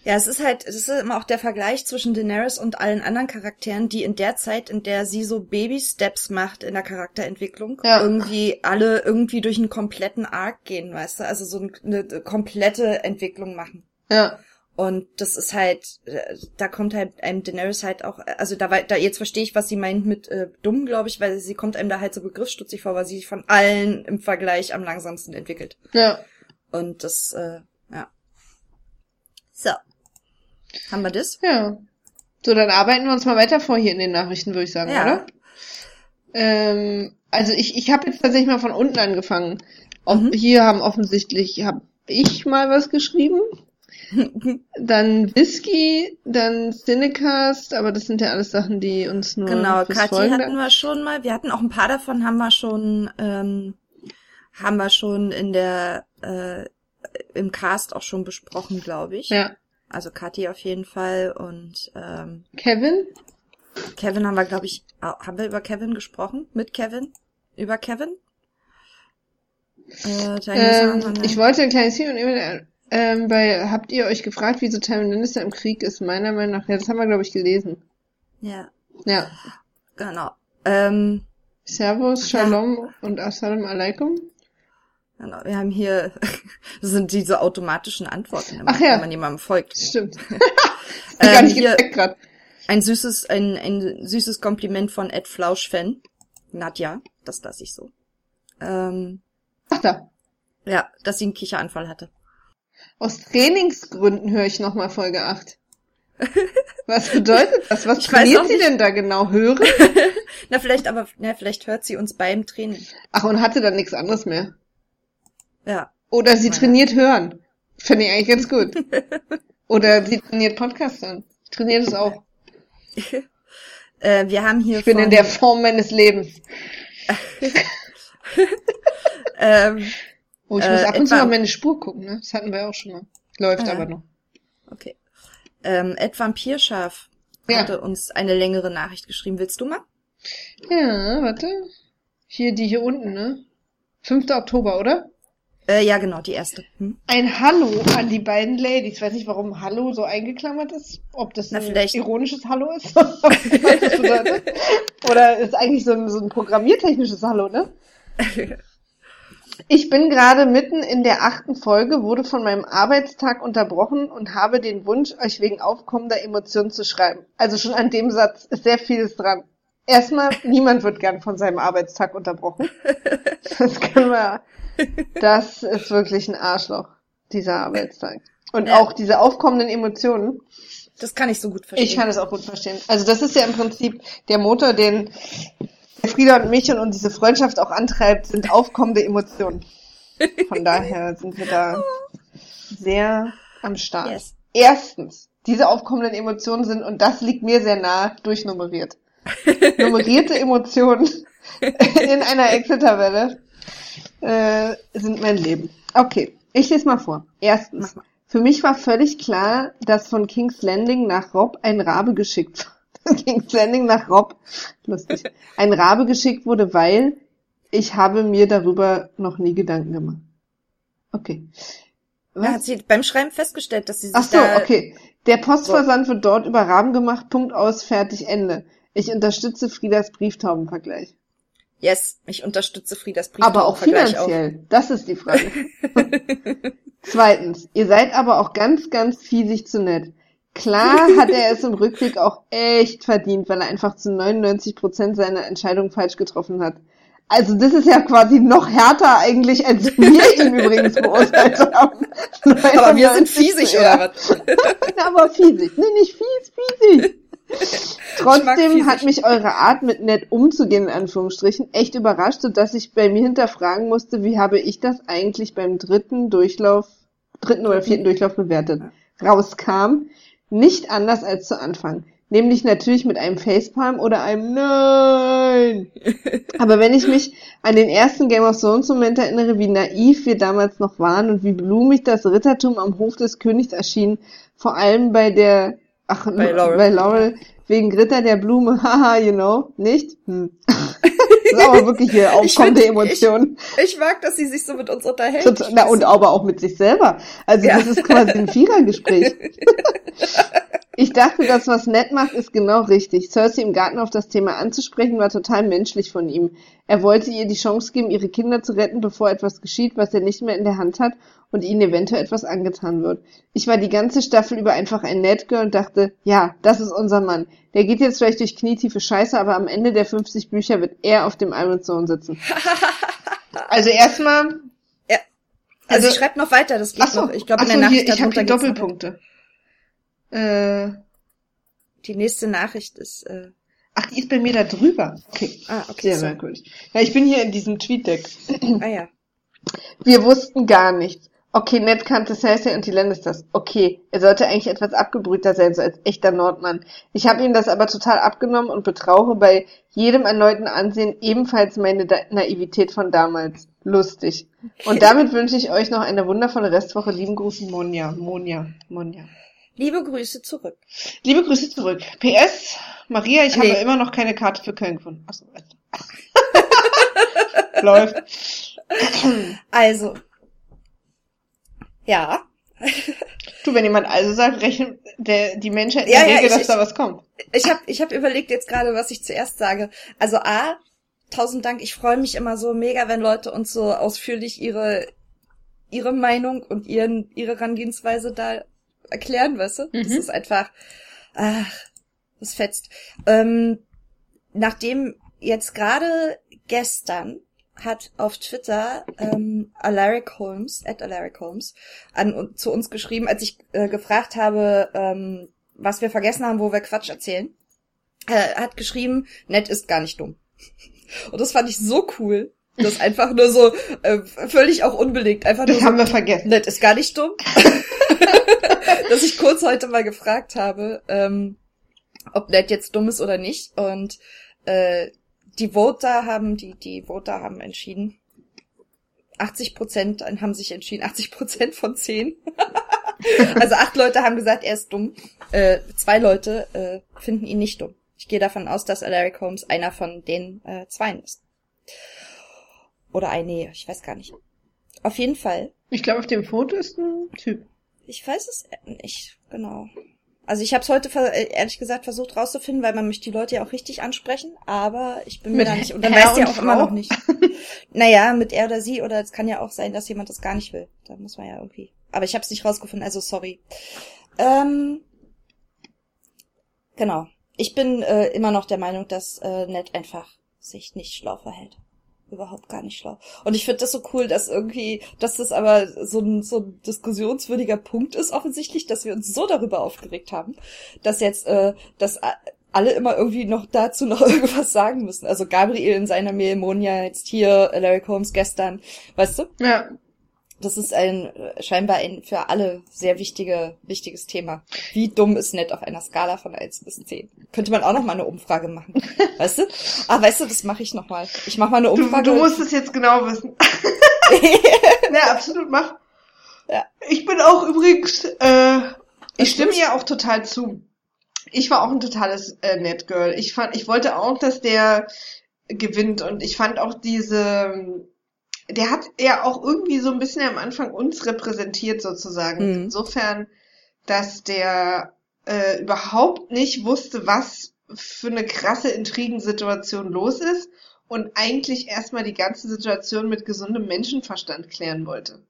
Ja, es ist halt, es ist immer auch der Vergleich zwischen Daenerys und allen anderen Charakteren, die in der Zeit, in der sie so Baby-Steps macht in der Charakterentwicklung, ja. irgendwie alle irgendwie durch einen kompletten Arc gehen, weißt du? Also so eine, eine komplette Entwicklung machen. Ja. Und das ist halt, da kommt halt einem Daenerys halt auch, also da, da jetzt verstehe ich, was sie meint mit äh, dumm, glaube ich, weil sie kommt einem da halt so begriffsstutzig vor, weil sie sich von allen im Vergleich am langsamsten entwickelt. Ja. Und das, äh, ja. So. Haben wir das? Ja. So, dann arbeiten wir uns mal weiter vor hier in den Nachrichten, würde ich sagen, ja. oder? Ähm, also ich, ich habe jetzt tatsächlich mal von unten angefangen. Ob, mhm. Hier haben offensichtlich, habe ich mal was geschrieben. dann Whisky, dann Cinecast, aber das sind ja alles Sachen, die uns nur. Genau, Kathi hatten wir schon mal. Wir hatten auch ein paar davon, haben wir schon, ähm, haben wir schon in der äh, im Cast auch schon besprochen, glaube ich. Ja. Also Kathi auf jeden Fall und ähm, Kevin? Kevin haben wir, glaube ich, haben wir über Kevin gesprochen? Mit Kevin? Über Kevin? Äh, ähm, ich wollte ein kleines Hin und ähm, bei, habt ihr euch gefragt, wieso Tywin Lannister im Krieg ist? Meiner Meinung nach, ja, das haben wir, glaube ich, gelesen. Ja. Ja. Genau. Ähm, Servus, Shalom ja. und Assalamu alaikum. Genau, wir haben hier, das sind diese automatischen Antworten, wenn, Ach ja. wenn man jemandem folgt. Stimmt. ähm, hier ein süßes, ein, ein süßes Kompliment von Ed Flausch-Fan. Nadja, das lasse ich so. Ähm, Ach da. Ja, dass sie einen Kicheranfall hatte. Aus Trainingsgründen höre ich nochmal Folge 8. Was bedeutet das? Was ich trainiert sie denn da genau? Hören? na, vielleicht aber, na, vielleicht hört sie uns beim Training. Ach, und hatte dann nichts anderes mehr. Ja. Oder sie trainiert hören. Finde ich eigentlich ganz gut. Oder sie trainiert Podcast dann. Ich trainiere das auch. äh, wir haben hier. Ich bin in der Form meines Lebens. ähm, Oh, ich muss äh, ab und zu mal meine Spur gucken, ne? Das hatten wir auch schon mal. Läuft ah, aber noch. Okay. Ähm, Ed Vampirschaf ja. hatte uns eine längere Nachricht geschrieben. Willst du mal? Ja, warte. Hier, die hier unten, ne? 5. Oktober, oder? Äh, ja, genau, die erste. Hm? Ein Hallo an die beiden Ladies. Ich weiß nicht, warum Hallo so eingeklammert ist. Ob das Na, ein vielleicht. ironisches Hallo ist. Oder ist eigentlich so ein, so ein programmiertechnisches Hallo, ne? Ich bin gerade mitten in der achten Folge, wurde von meinem Arbeitstag unterbrochen und habe den Wunsch, euch wegen aufkommender Emotionen zu schreiben. Also schon an dem Satz ist sehr vieles dran. Erstmal, niemand wird gern von seinem Arbeitstag unterbrochen. Das können wir, das ist wirklich ein Arschloch, dieser Arbeitstag. Und ja. auch diese aufkommenden Emotionen. Das kann ich so gut verstehen. Ich kann es auch gut verstehen. Also das ist ja im Prinzip der Motor, den Frieda und mich und diese Freundschaft auch antreibt, sind aufkommende Emotionen. Von daher sind wir da sehr am Start. Yes. Erstens, diese aufkommenden Emotionen sind, und das liegt mir sehr nah, durchnummeriert. Nummerierte Emotionen in einer Excel-Tabelle äh, sind mein Leben. Okay, ich lese mal vor. Erstens, für mich war völlig klar, dass von King's Landing nach Rob ein Rabe geschickt war. King's Landing nach Rob, lustig, ein Rabe geschickt wurde, weil ich habe mir darüber noch nie Gedanken gemacht. Okay. Was? Ja, hat sie beim Schreiben festgestellt, dass sie sich Ach so, okay. Der Postversand wird dort über Raben gemacht, Punkt aus, fertig, Ende. Ich unterstütze Friedas Brieftaubenvergleich. Yes, ich unterstütze Friedas Aber auch finanziell. Das ist die Frage. Zweitens, ihr seid aber auch ganz, ganz fiesig zu nett. Klar hat er es im Rückblick auch echt verdient, weil er einfach zu 99 Prozent seine Entscheidung falsch getroffen hat. Also das ist ja quasi noch härter eigentlich, als wir ihn übrigens beurteilt haben. Aber wir sind fiesig, oder was? aber fiesig. Nee, nicht fies, fiesig. Trotzdem hat mich eure Art, mit nett umzugehen, in Anführungsstrichen, echt überrascht, sodass ich bei mir hinterfragen musste, wie habe ich das eigentlich beim dritten Durchlauf, dritten oder vierten Durchlauf bewertet. Rauskam, nicht anders als zu Anfang. Nämlich natürlich mit einem Facepalm oder einem Nein. Aber wenn ich mich an den ersten Game of Thrones Moment erinnere, wie naiv wir damals noch waren und wie blumig das Rittertum am Hof des Königs erschien, vor allem bei der, ach, Bei Laurel. bei Laurel wegen Ritter der Blume, haha, you know, nicht? Hm. das ist aber wirklich hier Ich aufkommende find- Emotionen. Ich mag, dass sie sich so mit uns unterhält. Total- Na, und aber auch mit sich selber. Also Ja. das ist quasi ein Vierergespräch. Ich dachte, das, was Ned macht, ist genau richtig. Cersei im Garten auf das Thema anzusprechen, war total menschlich von ihm. Er wollte ihr die Chance geben, ihre Kinder zu retten, bevor etwas geschieht, was er nicht mehr in der Hand hat und ihnen eventuell etwas angetan wird. Ich war die ganze Staffel über einfach ein Ned-Girl und dachte, ja, das ist unser Mann. Der geht jetzt vielleicht durch knietiefe Scheiße, aber am Ende der 50 Bücher wird er auf dem Iron Throne sitzen. Also erstmal Also, Also- ich schreibe noch weiter, das geht Ach so, noch. Ich glaube, in der so, hier, ich habe die. Doppelpunkte. Äh, Die nächste Nachricht ist, äh, ach, die ist bei mir da drüber. Okay. ah, okay, Sehr so. merkwürdig. Ja, ich bin hier in diesem Tweet-Deck. Ah ja. Wir wussten gar nichts. Okay, Ned kannte Cersei und die Lannisters. Okay, er sollte eigentlich etwas abgebrühter sein, so als echter Nordmann. Ich habe ihm das aber total abgenommen und betrauche bei jedem erneuten Ansehen ebenfalls meine da Naivität von damals. Lustig. Und damit wünsche ich euch noch eine wundervolle Restwoche. Lieben Gruß, Monja. Monja. Monja. Liebe Grüße zurück. Liebe Grüße zurück. PS, Maria, ich Nee. habe immer noch keine Karte für Köln gefunden. Achso. Läuft. Also. Ja. Du, wenn jemand also sagt, rechnet der, die Menschheit in Ja, der ja, Regel, ich- dass ich- da was kommt. Ich habe ich hab überlegt jetzt gerade, was ich zuerst sage. Also A, tausend Dank. Ich freue mich immer so mega, wenn Leute uns so ausführlich ihre, ihre Meinung und ihren, ihre Herangehensweise da erklären, weißt du? Das Mhm. ist einfach, ach, das fetzt. Ähm, nachdem jetzt gerade gestern hat auf Twitter ähm, Alaric Holmes, at Alaric Holmes, an, zu uns geschrieben, als ich äh, gefragt habe, ähm, was wir vergessen haben, wo wir Quatsch erzählen, äh, hat geschrieben, Ned ist gar nicht dumm. Und das fand ich so cool. Das einfach nur so, äh, völlig auch unbelegt, einfach nur Das so, haben wir vergessen. Ned ist gar nicht dumm. Dass ich kurz heute mal gefragt habe, ähm, ob Ned jetzt dumm ist oder nicht. Und äh, die Voter haben, die, die Voter haben entschieden. 80 Prozent haben sich entschieden, 80 Prozent von 10. also acht Leute haben gesagt, er ist dumm. Äh, zwei Leute äh, finden ihn nicht dumm. Ich gehe davon aus, dass Alaric Holmes einer von den äh, Zweien ist. Oder ein, nee, ich weiß gar nicht. Auf jeden Fall Ich glaube, auf dem Foto ist ein Typ. ich weiß es nicht, genau. Also ich habe es heute äh, ehrlich gesagt versucht rauszufinden, weil man möchte die Leute ja auch richtig ansprechen, aber ich bin mir Mit da nicht und dann weiß ja und auch immer Frau? noch nicht. naja, mit er oder sie oder es kann ja auch sein, dass jemand das gar nicht will. Da muss man ja irgendwie. Aber ich habe es nicht rausgefunden, also sorry. Ähm, genau. Ich bin äh, immer noch der Meinung, dass äh, Ned einfach sich nicht schlau verhält. Überhaupt gar nicht schlau. Und ich finde das so cool, dass irgendwie, dass das aber so ein, so ein diskussionswürdiger Punkt ist, offensichtlich, dass wir uns so darüber aufgeregt haben, dass jetzt, äh, dass alle immer irgendwie noch dazu noch irgendwas sagen müssen. Also Gabriel in seiner Mail, Monja jetzt hier, Larry Holmes gestern, weißt du? Ja. Das ist ein äh, scheinbar ein für alle sehr wichtige, wichtiges Thema. Wie dumm ist nett auf einer Skala von 1 bis 10? Könnte man auch noch mal eine Umfrage machen. Weißt du? Ah, weißt du, das mache ich noch mal. Ich mache mal eine Du, Umfrage. du musst es jetzt genau wissen. ja, absolut, mach. Ja. Ich bin auch übrigens, äh, ich stimme ihr auch total zu. Ich war auch ein totales äh, Net Girl. Ich fand, ich wollte auch, dass der gewinnt und ich fand auch diese, der hat ja auch irgendwie so ein bisschen am Anfang uns repräsentiert sozusagen. Mhm. Insofern, dass der äh, überhaupt nicht wusste, was für eine krasse Intrigensituation los ist und eigentlich erstmal die ganze Situation mit gesundem Menschenverstand klären wollte.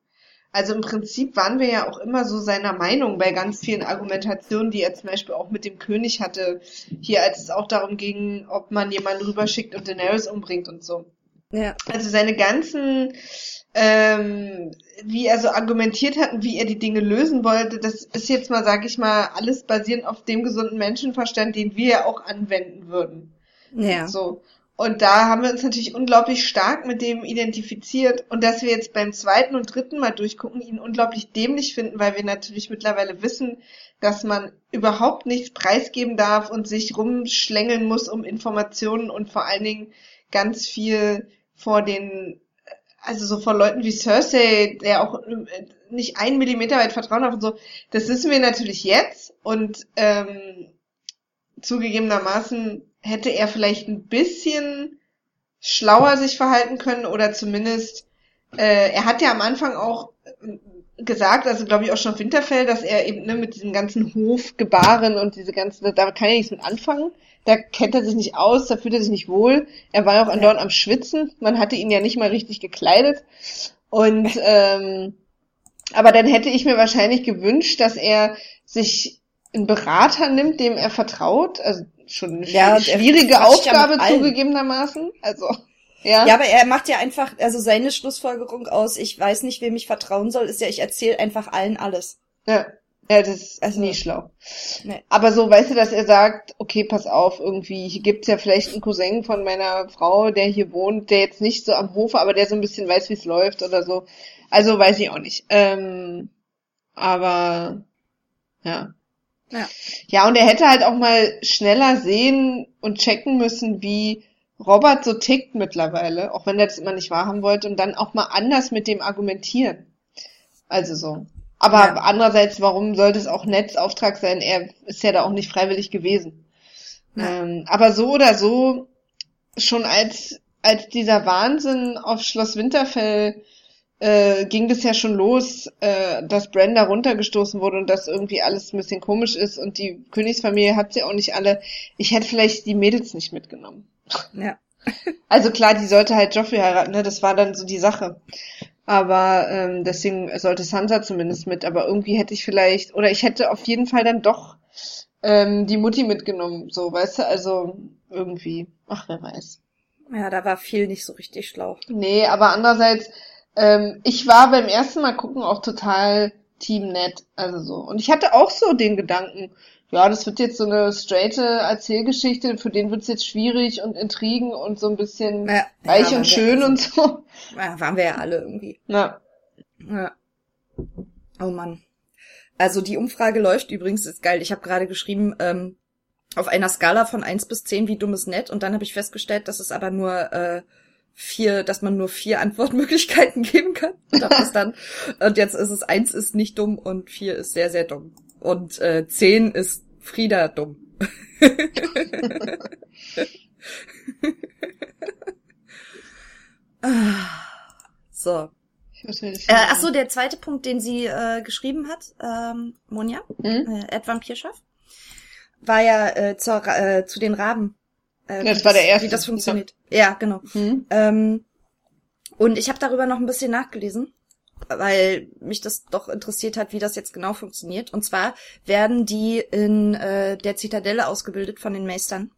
Also im Prinzip waren wir ja auch immer so seiner Meinung bei ganz vielen Argumentationen, die er zum Beispiel auch mit dem König hatte, hier als es auch darum ging, ob man jemanden rüberschickt und Daenerys umbringt und so. Ja. Also seine ganzen, ähm, wie er so argumentiert hat und wie er die Dinge lösen wollte, das ist jetzt mal, sag ich mal, alles basierend auf dem gesunden Menschenverstand, den wir ja auch anwenden würden. Ja. So. Und da haben wir uns natürlich unglaublich stark mit dem identifiziert. Und dass wir jetzt beim zweiten und dritten Mal durchgucken, ihn unglaublich dämlich finden, weil wir natürlich mittlerweile wissen, dass man überhaupt nichts preisgeben darf und sich rumschlängeln muss um Informationen und vor allen Dingen ganz viel vor den, also so vor Leuten wie Cersei, der auch nicht einen Millimeter weit Vertrauen hat und so. Das wissen wir natürlich jetzt und ähm, zugegebenermaßen hätte er vielleicht ein bisschen schlauer sich verhalten können oder zumindest, äh, er hat ja am Anfang auch äh, gesagt, also glaube ich auch schon auf Winterfell, dass er eben ne, mit diesem ganzen Hofgebaren und diese ganzen, da kann er nichts mit anfangen. Da kennt er sich nicht aus, da fühlt er sich nicht wohl. Er war ja auch andauernd am Schwitzen. Man hatte ihn ja nicht mal richtig gekleidet. Und ähm, aber dann hätte ich mir wahrscheinlich gewünscht, dass er sich einen Berater nimmt, dem er vertraut. Also schon eine ja, schwierige Aufgabe zugegebenermaßen. Also ja. ja, aber er macht ja einfach, also seine Schlussfolgerung aus, ich weiß nicht, wem ich vertrauen soll, ist ja, ich erzähle einfach allen alles. Ja. Ja, das ist also, nie schlau. Nee. Aber so, weißt du, dass er sagt, okay, pass auf, irgendwie, hier gibt's ja vielleicht einen Cousin von meiner Frau, der hier wohnt, der jetzt nicht so am Hofe, aber der so ein bisschen weiß, wie es läuft oder so. Also weiß ich auch nicht. Ähm, aber ja. Ja. ja, und er hätte halt auch mal schneller sehen und checken müssen, wie Robert so tickt mittlerweile, auch wenn er das immer nicht wahrhaben wollte, und dann auch mal anders mit dem argumentieren. Also so. Aber ja. andererseits, warum sollte es auch Netzauftrag sein? Er ist ja da auch nicht freiwillig gewesen. Ja. Ähm, aber so oder so, schon als, als dieser Wahnsinn auf Schloss Winterfell äh, ging das ja schon los, äh, dass Brenda runtergestoßen wurde und dass irgendwie alles ein bisschen komisch ist und die Königsfamilie hat sie auch nicht alle. Ich hätte vielleicht die Mädels nicht mitgenommen. Ja. Also klar, die sollte halt Joffrey heiraten, ne? Das war dann so die Sache. Aber ähm, deswegen sollte Sansa zumindest mit. Aber irgendwie hätte ich vielleicht, oder ich hätte auf jeden Fall dann doch ähm, die Mutti mitgenommen, so, weißt du, also irgendwie. Ach, wer weiß. Ja, da war viel nicht so richtig schlau. Nee, aber andererseits, ähm, ich war beim ersten Mal gucken auch total Team Net, also so. Und ich hatte auch so den Gedanken, ja, das wird jetzt so eine straighte Erzählgeschichte, für den wird's jetzt schwierig und Intrigen und so ein bisschen ja, reich ja, und schön und so. Ja, waren wir ja alle irgendwie. Ja. ja. Oh Mann. Also die Umfrage läuft übrigens, ist geil. Ich habe gerade geschrieben, ähm, auf einer Skala von eins bis zehn, wie dumm ist nett. Und dann habe ich festgestellt, dass es aber nur äh, vier, dass man nur vier Antwortmöglichkeiten geben kann. Und, das dann, und jetzt ist es eins ist nicht dumm und vier ist sehr, sehr dumm. Und äh, 10 ist Frieda dumm. so. Äh, ach so, der zweite Punkt, den sie äh, geschrieben hat, ähm, Monja, mhm. äh, Ed Vampirschaft, war ja äh, zur, äh, zu den Raben. Äh, das war der erste. Wie das funktioniert. Ja, ja genau. Mhm. Ähm, und ich habe darüber noch ein bisschen nachgelesen weil mich das doch interessiert hat, wie das jetzt genau funktioniert. Und zwar werden die in äh, der Zitadelle ausgebildet von den Meistern.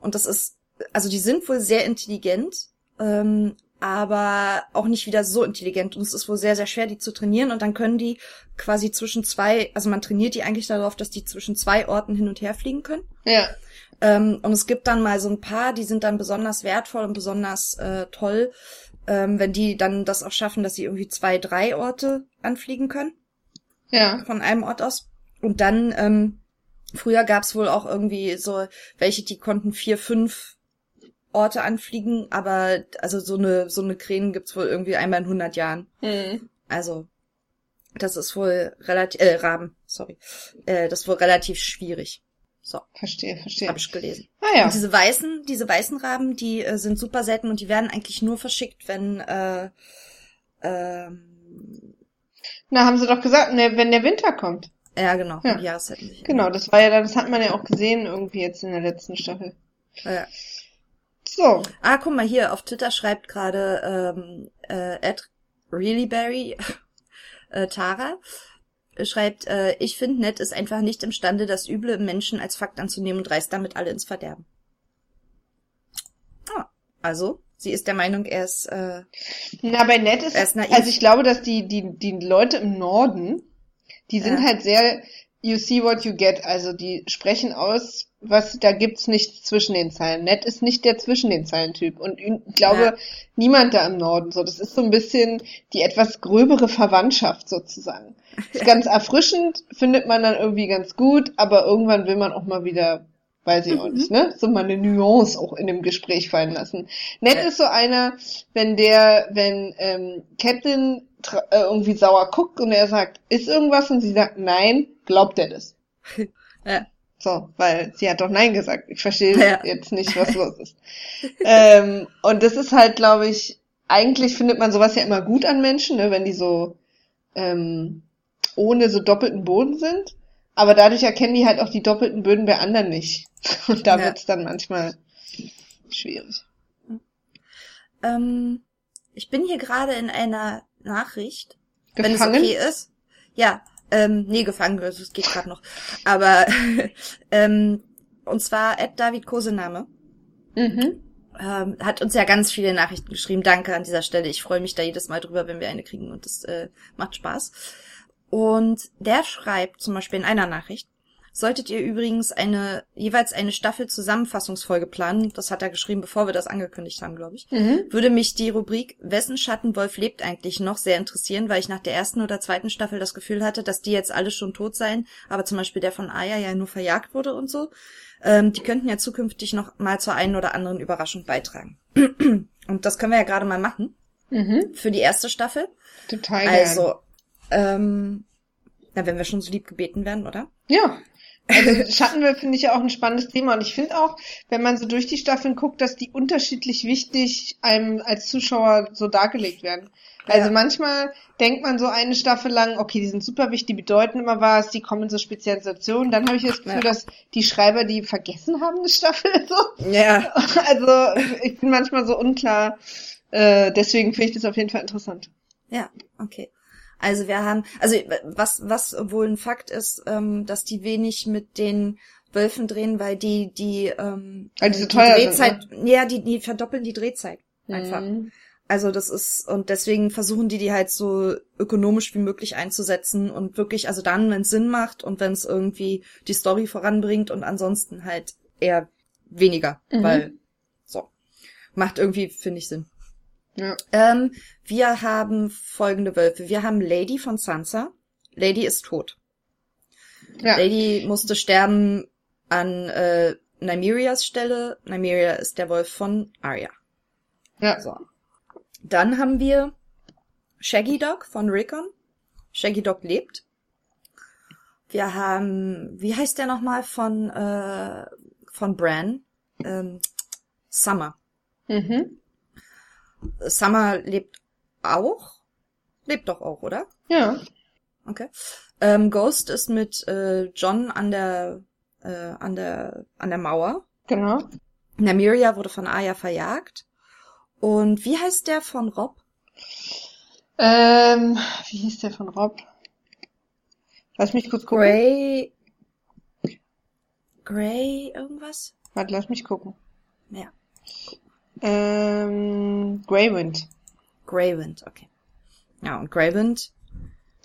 Und das ist, also die sind wohl sehr intelligent, ähm, aber auch nicht wieder so intelligent. Und es ist wohl sehr, sehr schwer, die zu trainieren. Und dann können die quasi zwischen zwei, also man trainiert die eigentlich darauf, dass die zwischen zwei Orten hin und her fliegen können. Ja. Ähm, und es gibt dann mal so ein paar, die sind dann besonders wertvoll und besonders äh, toll ähm, wenn die dann das auch schaffen, dass sie irgendwie zwei, drei Orte anfliegen können. Ja. Von einem Ort aus. Und dann, ähm, früher gab's wohl auch irgendwie so welche, die konnten vier, fünf Orte anfliegen, aber also so eine so eine Krähen gibt's wohl irgendwie einmal in 100 Jahren. Mhm. Also das ist wohl relativ äh, Raben, sorry. Äh, das ist wohl relativ schwierig. So. Verstehe, verstehe. Habe ich gelesen. Ah ja. Und diese weißen, diese weißen Raben, die äh, sind super selten und die werden eigentlich nur verschickt, wenn äh, ähm, Na, haben sie doch gesagt, ne, wenn der Winter kommt. Ja, genau. Ja. Die Jahreszeiten sich Genau, das war ja dann, das hat man ja auch gesehen irgendwie jetzt in der letzten Staffel. Ja. So. Ah, guck mal hier, auf Twitter schreibt gerade ähm, äh, Ed Reallyberry äh, Tara äh, schreibt, äh, ich finde, Ned ist einfach nicht imstande, das Üble im Menschen als Fakt anzunehmen und reißt damit alle ins Verderben. Ah, also, sie ist der Meinung, er ist, äh, Na, bei Ned ist, Er ist naiv. also ich glaube, dass die, die, die Leute im Norden, die sind Ja. halt sehr, you see what you get, also die sprechen aus, was, da gibt's nichts zwischen den Zeilen. Ned ist nicht der zwischen den Zeilen Typ und ich glaube, Ja. niemand da im Norden, so, das ist so ein bisschen die etwas gröbere Verwandtschaft sozusagen. Ist ganz erfrischend, findet man dann irgendwie ganz gut, aber irgendwann will man auch mal wieder, weiß ich auch Mhm. nicht, ne, so mal eine Nuance auch in dem Gespräch fallen lassen. Ned Ja. ist so einer, wenn der, wenn ähm, tra- äh, irgendwie sauer guckt und er sagt, ist irgendwas und sie sagt nein, glaubt er das. ja, So, weil sie hat doch nein gesagt. Ich verstehe Ja. jetzt nicht, was los ist. ähm, und das ist halt, glaube ich, eigentlich findet man sowas ja immer gut an Menschen, ne, wenn die so ähm, ohne so doppelten Boden sind. Aber dadurch erkennen die halt auch die doppelten Böden bei anderen nicht. Und da Ja. wird's dann manchmal schwierig. ähm, ich bin hier gerade in einer Nachricht, wenn es Gefangen? okay ist. Ja, ähm, nee, gefangen, also es geht gerade noch. Aber, ähm, und zwar Ed David Kosename. Mhm. ähm, hat uns ja ganz viele Nachrichten geschrieben. Danke an dieser Stelle. Ich freue mich da jedes Mal drüber, wenn wir eine kriegen und das äh, macht Spaß. Und der schreibt zum Beispiel in einer Nachricht, solltet ihr übrigens eine, jeweils eine Staffel Zusammenfassungsfolge planen, das hat er geschrieben, bevor wir das angekündigt haben, glaube ich, Mhm. würde mich die Rubrik Wessen Schattenwolf lebt eigentlich noch sehr interessieren, weil ich nach der ersten oder zweiten Staffel das Gefühl hatte, dass die jetzt alle schon tot seien, aber zum Beispiel der von Aya ja nur verjagt wurde und so. Ähm, die könnten ja zukünftig noch mal zur einen oder anderen Überraschung beitragen. und das können wir ja gerade mal machen Mhm. für die erste Staffel. Total gern. Also, ähm, na, wenn wir schon so lieb gebeten werden, oder? Ja. Also Schattenwölfe finde ich ja auch ein spannendes Thema und ich finde auch, wenn man so durch die Staffeln guckt, dass die unterschiedlich wichtig einem als Zuschauer so dargelegt werden. Also Ja. manchmal denkt man so eine Staffel lang, okay, die sind super wichtig, die bedeuten immer was, die kommen in so Spezialisationen. Dann habe ich das Gefühl, Ja. dass die Schreiber die vergessen haben, eine Staffel. So. Ja. Also ich bin manchmal so unklar. Äh, deswegen finde ich das auf jeden Fall interessant. Ja, okay. Also wir haben, also was was wohl ein Fakt ist, ähm, dass die wenig mit den Wölfen drehen, weil die die ähm, Weil die so die teuer sind, Drehzeit, ja, die die verdoppeln die Drehzeit einfach. Mhm. Also das ist und deswegen versuchen die die halt so ökonomisch wie möglich einzusetzen und wirklich, also dann, wenn es Sinn macht und wenn es irgendwie die Story voranbringt und ansonsten halt eher weniger, Mhm. weil so macht irgendwie finde ich Sinn. Ja. Ähm, wir haben folgende Wölfe. Wir haben Lady von Sansa. Lady ist tot. Ja. Lady musste sterben an äh, Nymerias Stelle. Nymeria ist der Wolf von Arya. ja. So. Dann haben wir Shaggy Dog von Rickon. Shaggy Dog lebt. Wir haben, wie heißt der nochmal von, äh, von Bran? Ähm, Summer. Mhm. Summer lebt auch? Lebt doch auch, oder? Ja. Okay. Ähm, Ghost ist mit äh, John an der, äh, an der, an der Mauer. Genau. Nymeria wurde von Arya verjagt. Und wie heißt der von Rob? Ähm, wie hieß der von Rob? Lass mich kurz gucken. Grey. Grey irgendwas? Warte, lass mich gucken. Ja. Ähm, Greywind. Greywind, okay. Ja, und Greywind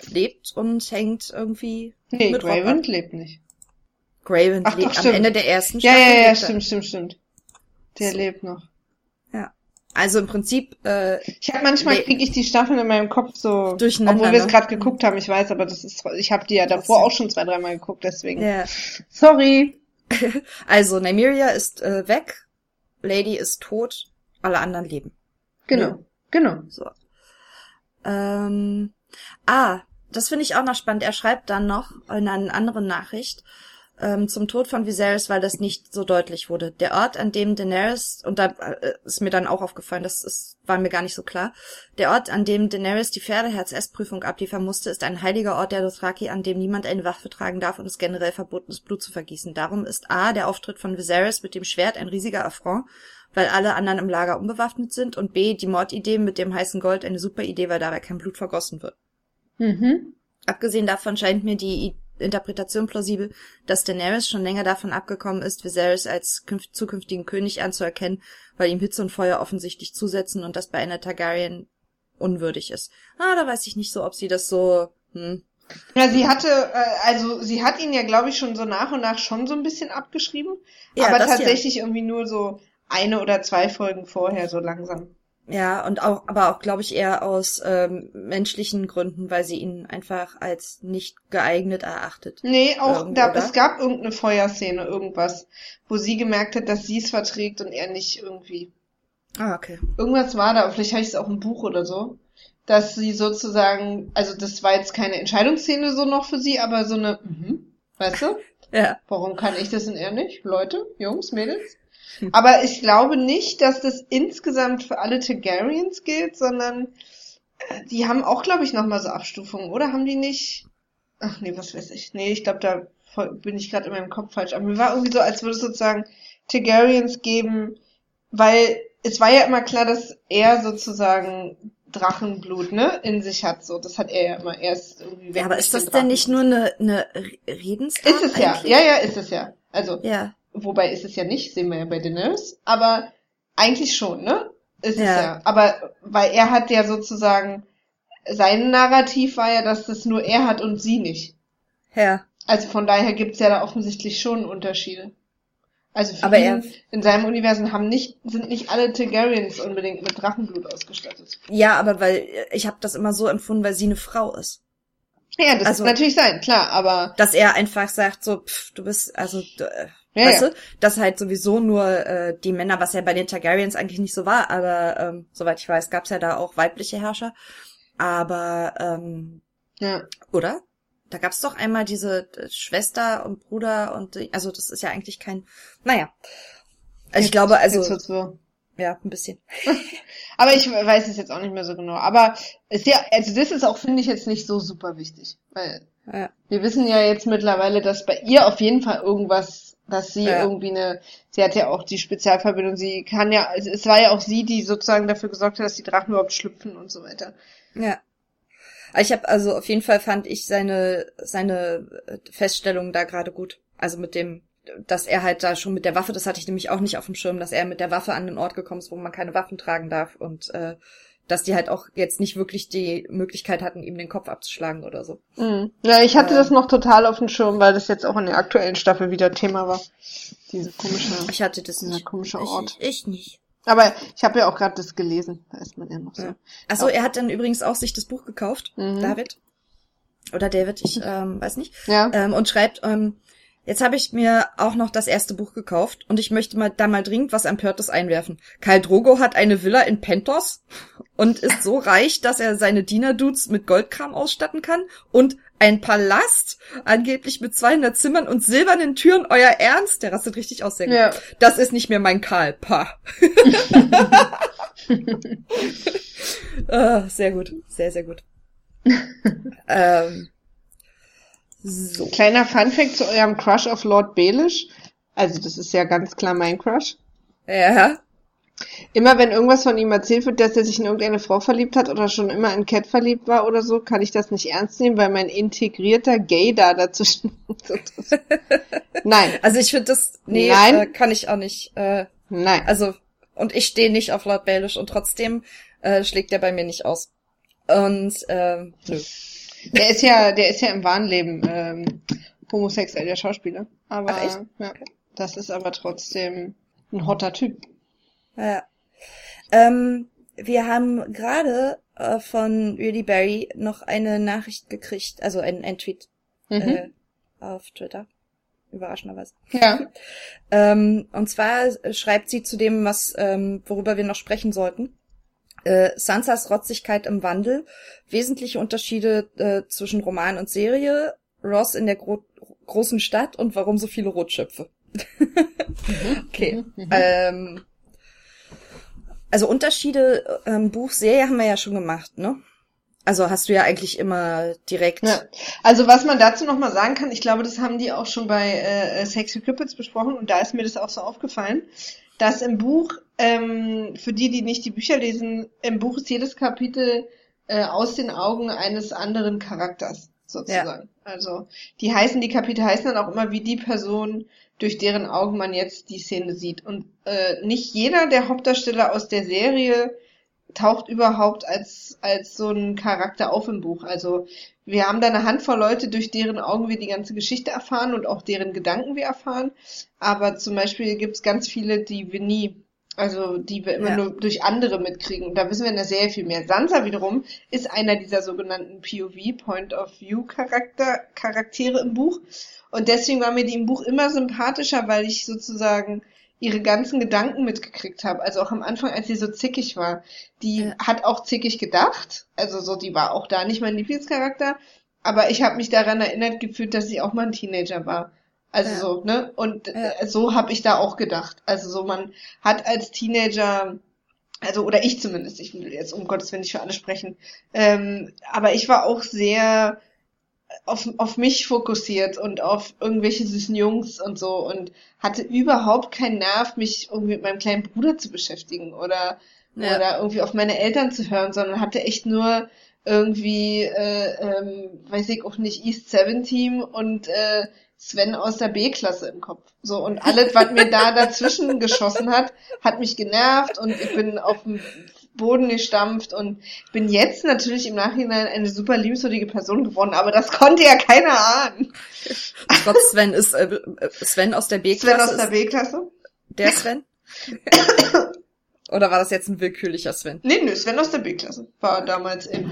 lebt und hängt irgendwie Nee, mit Greywind ab. lebt nicht. Greywind Ach, doch, lebt am stimmt. Ende der ersten Ja, Staffel. ja, ja, er. stimmt, stimmt, stimmt. Der So. lebt noch. Ja. Also im Prinzip, äh, Ich habe manchmal kriege ich die Staffeln in meinem Kopf so, Durcheinander, obwohl wir es ne? gerade geguckt haben, ich weiß, aber das ist, ich habe die ja davor auch schon zwei, dreimal geguckt, deswegen. ja. Sorry. Also Nymeria ist äh, weg, Lady ist tot, alle anderen leben. Genau, genau. So. Ähm, ah, das finde ich auch noch spannend. Er schreibt dann noch in einer anderen Nachricht, ähm, zum Tod von Viserys, weil das nicht so deutlich wurde. Der Ort, an dem Daenerys, und da äh, ist mir dann auch aufgefallen, das ist, war mir gar nicht so klar, der Ort, an dem Daenerys die Pferdeherz-S-Prüfung abliefern musste, ist ein heiliger Ort der Dothraki, an dem niemand eine Waffe tragen darf und es generell verboten ist, Blut zu vergießen. Darum ist A, der Auftritt von Viserys mit dem Schwert ein riesiger Affront, weil alle anderen im Lager unbewaffnet sind, und B, die Mordidee mit dem heißen Gold eine super Idee, weil dabei kein Blut vergossen wird. Mhm. Abgesehen davon scheint mir die Interpretation plausibel, dass Daenerys schon länger davon abgekommen ist, Viserys als zukünftigen König anzuerkennen, weil ihm Hitze und Feuer offensichtlich zusetzen und das bei einer Targaryen unwürdig ist. Ah, da weiß ich nicht so, ob sie das so, hm. Ja, sie hatte, äh, also sie hat ihn ja, glaube ich, schon so nach und nach schon so ein bisschen abgeschrieben, Ja, aber tatsächlich irgendwie nur so eine oder zwei Folgen vorher so langsam. Ja, und auch, aber auch, glaube ich, eher aus ähm, menschlichen Gründen, weil sie ihn einfach als nicht geeignet erachtet. Nee, auch Irgendwo, da, oder? es gab irgendeine Feuerszene, irgendwas, wo sie gemerkt hat, dass sie es verträgt und er nicht irgendwie. Ah, okay. Irgendwas war da, vielleicht habe ich es auch im Buch oder so, dass sie sozusagen, also das war jetzt keine Entscheidungsszene so noch für sie, aber so eine, mhm, weißt du? Ja. Warum kann ich das und er nicht? Leute, Jungs, Mädels? Aber ich glaube nicht, dass das insgesamt für alle Targaryens gilt, sondern äh, die haben auch, glaube ich, nochmal so Abstufungen, oder? Haben die nicht? Ach nee, was weiß ich. Nee, ich glaube, da bin ich gerade in meinem Kopf falsch. Aber mir war irgendwie so, als würde es sozusagen Targaryens geben, weil es war ja immer klar, dass er sozusagen Drachenblut, ne, in sich hat. So, das hat er ja immer. Er ist irgendwie Ja, aber ist das denn nicht nur eine, eine Re- Redensart? Ist es ja. eigentlich? Ja, ja, ist es ja. Also, Ja. Wobei ist es ja nicht, sehen wir ja bei Daenerys, aber eigentlich schon, ne? Ist es Ja. ja. Aber weil er hat ja sozusagen, sein Narrativ war ja, dass das nur er hat und sie nicht. Ja. Also von daher gibt's ja da offensichtlich schon Unterschiede. Also für Aber ihn, in seinem Universum haben nicht, sind nicht alle Targaryens unbedingt mit Drachenblut ausgestattet. Ja, aber weil ich habe das immer so empfunden, weil sie eine Frau ist. Ja, das Also- kann natürlich sein, klar, aber Dass er einfach sagt, so, pff, du bist, also, d- äh, Ja, weißt ja. du, dass halt sowieso nur äh, die Männer, was ja bei den Targaryens eigentlich nicht so war, aber ähm, soweit ich weiß, gab's ja da auch weibliche Herrscher. Aber, ähm, ja. oder? Da gab's doch einmal diese äh, Schwester und Bruder und also das ist ja eigentlich kein, naja. Also ich Jetzt- glaube, also, ja, ein bisschen. Aber ich weiß es jetzt auch nicht mehr so genau. Aber ist ja, also das ist auch, finde ich, jetzt nicht so super wichtig. Weil Ja. wir wissen ja jetzt mittlerweile, dass bei ihr auf jeden Fall irgendwas, dass sie Ja. irgendwie eine, sie hat ja auch die Spezialverbindung, sie kann ja, also es war ja auch sie, die sozusagen dafür gesorgt hat, dass die Drachen überhaupt schlüpfen und so weiter. Ja. Ich habe also auf jeden Fall fand ich seine seine Feststellung da gerade gut. Also mit dem, dass er halt da schon mit der Waffe, das hatte ich nämlich auch nicht auf dem Schirm, dass er mit der Waffe an den Ort gekommen ist, wo man keine Waffen tragen darf und äh, dass die halt auch jetzt nicht wirklich die Möglichkeit hatten, ihm den Kopf abzuschlagen oder so. Mhm. Ja, ich hatte Ähm. das noch total auf dem Schirm, weil das jetzt auch in der aktuellen Staffel wieder Thema war. Diese komische. Ich hatte das nicht. komische Ort. Ich, ich nicht. Aber ich habe ja auch gerade das gelesen. Da ist man ja noch so. Ja. Achso, er hat dann übrigens auch sich das Buch gekauft, Mhm. David. Oder David, ich ähm, weiß nicht. Ja. ähm, und schreibt, ähm, jetzt habe ich mir auch noch das erste Buch gekauft und ich möchte mal da mal dringend was Empörtes einwerfen. Karl Drogo hat eine Villa in Pentos und ist so reich, dass er seine Dienerdudes mit Goldkram ausstatten kann und ein Palast, angeblich mit 200 Zimmern und silbernen Türen, euer Ernst? Der rastet richtig aus, sehr gut. Ja. Das ist nicht mehr mein Karl, pa. ah, sehr gut, sehr, sehr gut. ähm, so. Kleiner Funfact zu eurem Crush auf Lord Baelish. Also das ist ja ganz klar mein Crush. Ja. Immer wenn irgendwas von ihm erzählt wird, dass er sich in irgendeine Frau verliebt hat oder schon immer in Cat verliebt war oder so, kann ich das nicht ernst nehmen, weil mein integrierter Gay da dazwischen. Nein, Also ich finde das, nee, Nein. äh, kann ich auch nicht. Äh, nein. also, und ich stehe nicht auf Lord Baelish und trotzdem äh, schlägt der bei mir nicht aus. Und, ähm, nö. Der ist ja, der ist ja im wahren Leben ähm, homosexuell, der Schauspieler. Aber Ach, echt? ja, das ist aber trotzdem ein hotter Typ. Ja. Ähm, wir haben gerade äh, von Really Berry noch eine Nachricht gekriegt, also ein, ein Tweet Mhm. äh, auf Twitter. Überraschenderweise. Ja. Ähm, und zwar schreibt sie zu dem, was, ähm, worüber wir noch sprechen sollten. Äh, Sansas Rotzigkeit im Wandel, wesentliche Unterschiede äh, zwischen Roman und Serie, Ross in der Gro großen Stadt und warum so viele Rotschöpfe. okay. Ähm, also Unterschiede ähm, Buch, Serie haben wir ja schon gemacht, ne? Also hast du ja eigentlich immer direkt. Ja. Also was man dazu noch mal sagen kann, ich glaube, das haben die auch schon bei äh, Sexy Cupids besprochen und da ist mir das auch so aufgefallen, dass im Buch, ähm, für die, die nicht die Bücher lesen, im Buch ist jedes Kapitel äh, aus den Augen eines anderen Charakters sozusagen. Ja. Also die heißen, die Kapitel heißen dann auch immer wie die Person, durch deren Augen man jetzt die Szene sieht. Und äh, nicht jeder der Hauptdarsteller aus der Serie taucht überhaupt als, als so ein Charakter auf im Buch. Also wir haben da eine Handvoll Leute, durch deren Augen wir die ganze Geschichte erfahren und auch deren Gedanken wir erfahren. Aber zum Beispiel gibt's ganz viele, die wir nie, also die wir immer ja. nur durch andere mitkriegen. Und da wissen wir in der Serie viel mehr. Sansa wiederum ist einer dieser sogenannten POV, Point of View Charakter, Charaktere im Buch. Und deswegen war mir die im Buch immer sympathischer, weil ich sozusagen ihre ganzen Gedanken mitgekriegt habe. Also auch am Anfang, als sie so zickig war. Die ja. hat auch zickig gedacht. Also so, die war auch da nicht mein Lieblingscharakter. Aber ich habe mich daran erinnert gefühlt, dass sie auch mal ein Teenager war. Also ja. so, ne? Und ja. Äh, so habe ich da auch gedacht. Also so, man hat als Teenager, also oder ich zumindest, ich will jetzt um Gottes Willen nicht für alle sprechen, ähm, aber ich war auch sehr auf, auf mich fokussiert und auf irgendwelche süßen Jungs und so und hatte überhaupt keinen Nerv, mich irgendwie mit meinem kleinen Bruder zu beschäftigen oder, ja. oder irgendwie auf meine Eltern zu hören, sondern hatte echt nur irgendwie, äh, ähm, weiß ich auch nicht, East Seven Team und äh, Sven aus der B-Klasse im Kopf. So, und alles, was mir da dazwischen geschossen hat, hat mich genervt und ich bin auf dem Boden gestampft und bin jetzt natürlich im Nachhinein eine super liebenswürdige Person geworden, aber das konnte ja keiner ahnen. Gott, Sven ist äh, Sven aus der B-Klasse. Sven aus der B-Klasse? Der Sven? Oder war das jetzt ein willkürlicher Sven? Nee, nee, Sven aus der B-Klasse war damals in.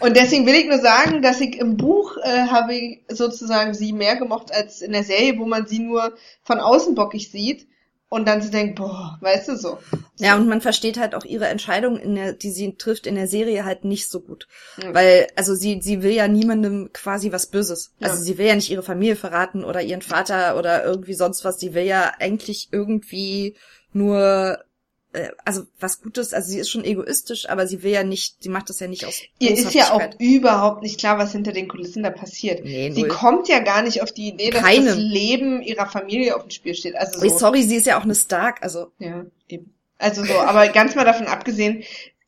Und deswegen will ich nur sagen, dass ich im Buch äh, habe ich sozusagen sie mehr gemocht als in der Serie, wo man sie nur von außen bockig sieht und dann so denkt, boah, weißt du so. Ja, und man versteht halt auch ihre Entscheidung, in der, die sie trifft in der Serie halt nicht so gut. Ja. Weil, also sie, sie will ja niemandem quasi was Böses. Ja. Also sie will ja nicht ihre Familie verraten oder ihren Vater oder irgendwie sonst was. Sie will ja eigentlich irgendwie nur also was Gutes, also sie ist schon egoistisch, aber sie will ja nicht, sie macht das ja nicht aus Ihr ist ja auch überhaupt nicht klar, was hinter den Kulissen da passiert. Nee, sie null. kommt ja gar nicht auf die Idee, dass Keine. das Leben ihrer Familie auf dem Spiel steht. Also so. Sorry, sie ist ja auch eine Stark, also. Ja, eben. Also so, aber ganz mal davon abgesehen,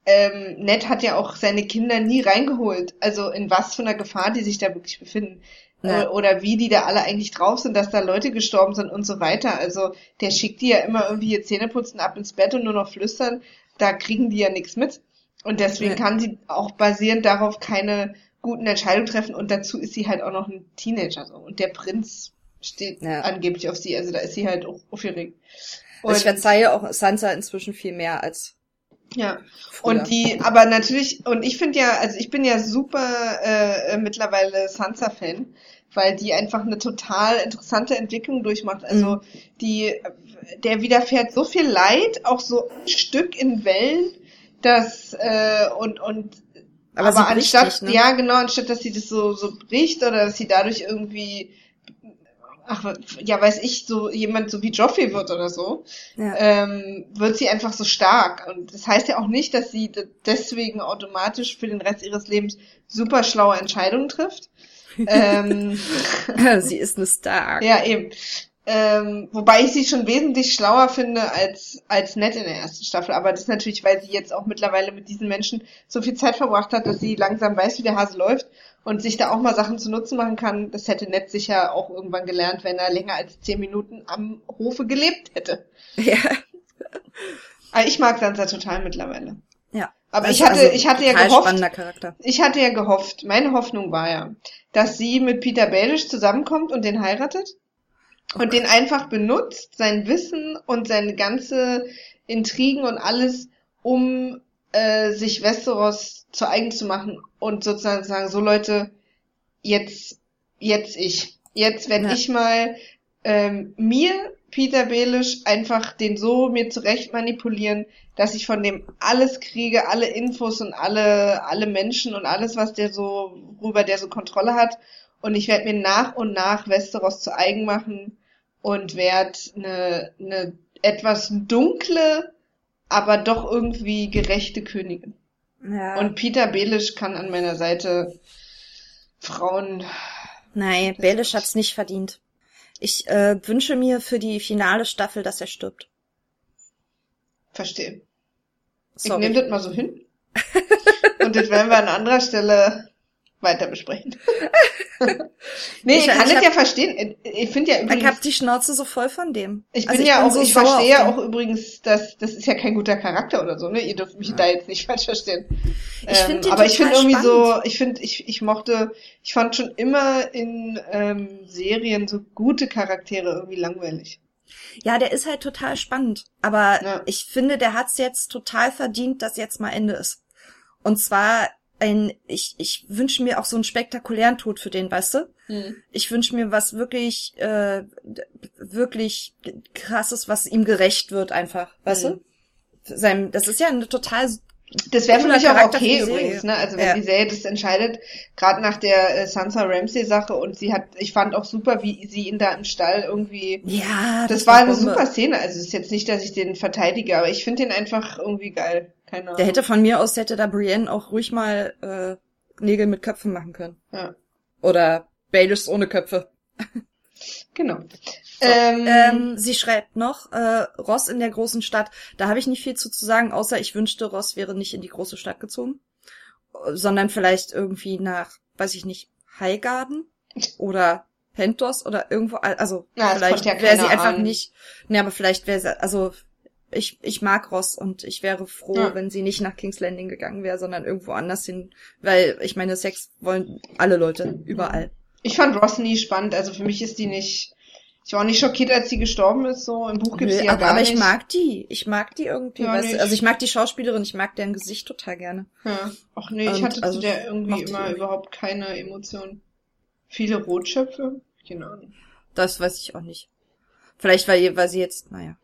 ähm, Ned hat ja auch seine Kinder nie reingeholt. Also in was für einer Gefahr die sich da wirklich befinden ja. oder wie die da alle eigentlich drauf sind, dass da Leute gestorben sind und so weiter. Also der schickt die ja immer irgendwie ihr Zähneputzen ab ins Bett und nur noch flüstern. Da kriegen die ja nichts mit. Und deswegen ja. kann sie auch basierend darauf keine guten Entscheidungen treffen. Und dazu ist sie halt auch noch ein Teenager. So. Und der Prinz steht ja. angeblich auf sie. Also da ist sie halt auch aufgeregt. Und also ich verzeihe auch Sansa inzwischen viel mehr als ja, Früher. und die, aber natürlich, und ich finde ja, also ich bin ja super äh, mittlerweile Sansa-Fan, weil die einfach eine total interessante Entwicklung durchmacht. Also mhm. die, der widerfährt so viel Leid, auch so ein Stück in Wellen, dass äh, und und aber, aber anstatt, nicht, ne? ja genau, anstatt dass sie das so so bricht oder dass sie dadurch irgendwie ach, ja, weiß ich, so jemand so wie Joffrey wird oder so, ja. ähm, wird sie einfach so stark. Und das heißt ja auch nicht, dass sie deswegen automatisch für den Rest ihres Lebens super schlaue Entscheidungen trifft. ähm, sie ist eine Stark. Ja, eben. Ähm, wobei ich sie schon wesentlich schlauer finde als, als Ned in der ersten Staffel. Aber das ist natürlich, weil sie jetzt auch mittlerweile mit diesen Menschen so viel Zeit verbracht hat, dass sie langsam weiß, wie der Hase läuft und sich da auch mal Sachen zu Nutzen machen kann. Das hätte Ned sicher auch irgendwann gelernt, wenn er länger als zehn Minuten am Hofe gelebt hätte. Ja. Aber ich mag Sansa total mittlerweile. Ja. Aber ich hatte, also ich hatte ja gehofft, ich hatte ja gehofft, meine Hoffnung war ja, dass sie mit Peter Baelish zusammenkommt und den heiratet und den einfach benutzt, sein Wissen und seine ganze Intrigen und alles, um äh, sich Westeros zu eigen zu machen und sozusagen sagen, so Leute, jetzt, jetzt ich. Jetzt, wenn ja. ich mal ähm, mir, Peter Belisch, einfach den so mir zurecht manipulieren, dass ich von dem alles kriege, alle Infos und alle, alle Menschen und alles, was der so, worüber der so Kontrolle hat Und ich werde mir nach und nach Westeros zu eigen machen und werde eine, eine etwas dunkle, aber doch irgendwie gerechte Königin. Ja. Und Peter Belisch kann an meiner Seite Frauen. Nein, Baelish hat's nicht verdient. Ich äh, wünsche mir für die finale Staffel, dass er stirbt. Verstehen. Ich Sorry. nehme das mal so hin. Und das werden wir an anderer Stelle weiter besprechen. nee, Ich- ich, kann ich das ja verstehen. Ich finde ja Ich übrigens, hab die Schnauze so voll von dem. ich Also bin ja auch, so ich verstehe ja auch übrigens, dass das ist ja kein guter Charakter oder so, ne? Ihr dürft mich da jetzt nicht falsch verstehen. Ich find den aber ich finde irgendwie so, ich finde, ich, ich mochte, ich fand schon immer in ähm, Serien so gute Charaktere irgendwie langweilig. Ja, der ist halt total spannend. Aber Ja. ich finde, der hat's jetzt total verdient, dass jetzt mal Ende ist. Und zwar ein, ich, ich wünsche mir auch so einen spektakulären Tod für den, weißt du? Ich wünsche mir was wirklich, äh, wirklich krasses, was ihm gerecht wird einfach, weißt Mhm. du? Sein, das ist ja eine total, Das wäre für mich auch Charakter okay übrigens, ne? Also wenn Ja. die Serie das entscheidet, gerade nach der äh, Sansa Ramsey Sache und sie hat, ich fand auch super, wie sie ihn da im Stall irgendwie. ja, Das, war eine super Szene. Also es ist jetzt nicht, dass ich den verteidige, aber ich finde den einfach irgendwie geil. Keine Ahnung. Der hätte von mir aus, hätte da Brienne auch ruhig mal äh, Nägel mit Köpfen machen können. Ja, Oder Baelish ohne Köpfe. genau. ähm, Ähm, sie schreibt noch, äh, Ross in der großen Stadt. Da habe ich nicht viel zu, zu sagen, außer ich wünschte, Ross wäre nicht in die große Stadt gezogen, sondern vielleicht irgendwie nach, weiß ich nicht, Highgarden oder Pentos oder irgendwo, also Ja, vielleicht ja wäre sie einfach ahnen. nicht, ne, aber vielleicht wäre sie, also ich, ich mag Ross und ich wäre froh, Ja. wenn sie nicht nach King's Landing gegangen wäre, sondern irgendwo anders hin, weil ich meine, Sex wollen alle Leute, überall. ich fand Ross nie spannend. Also für mich ist die nicht. Ich war auch nicht schockiert, als sie gestorben ist. So im Buch gibt's Nö, sie ja aber, gar aber nicht. ich mag die. Ich mag die irgendwie. Ja, nicht. Also ich mag die Schauspielerin, ich mag deren Gesicht total gerne. Ja. Ach nee, ich Und hatte also zu der irgendwie ich immer irgendwie. überhaupt keine Emotionen. Viele Rotschöpfe? Keine Ahnung. Das weiß ich auch nicht. Vielleicht weil, weil sie jetzt, naja.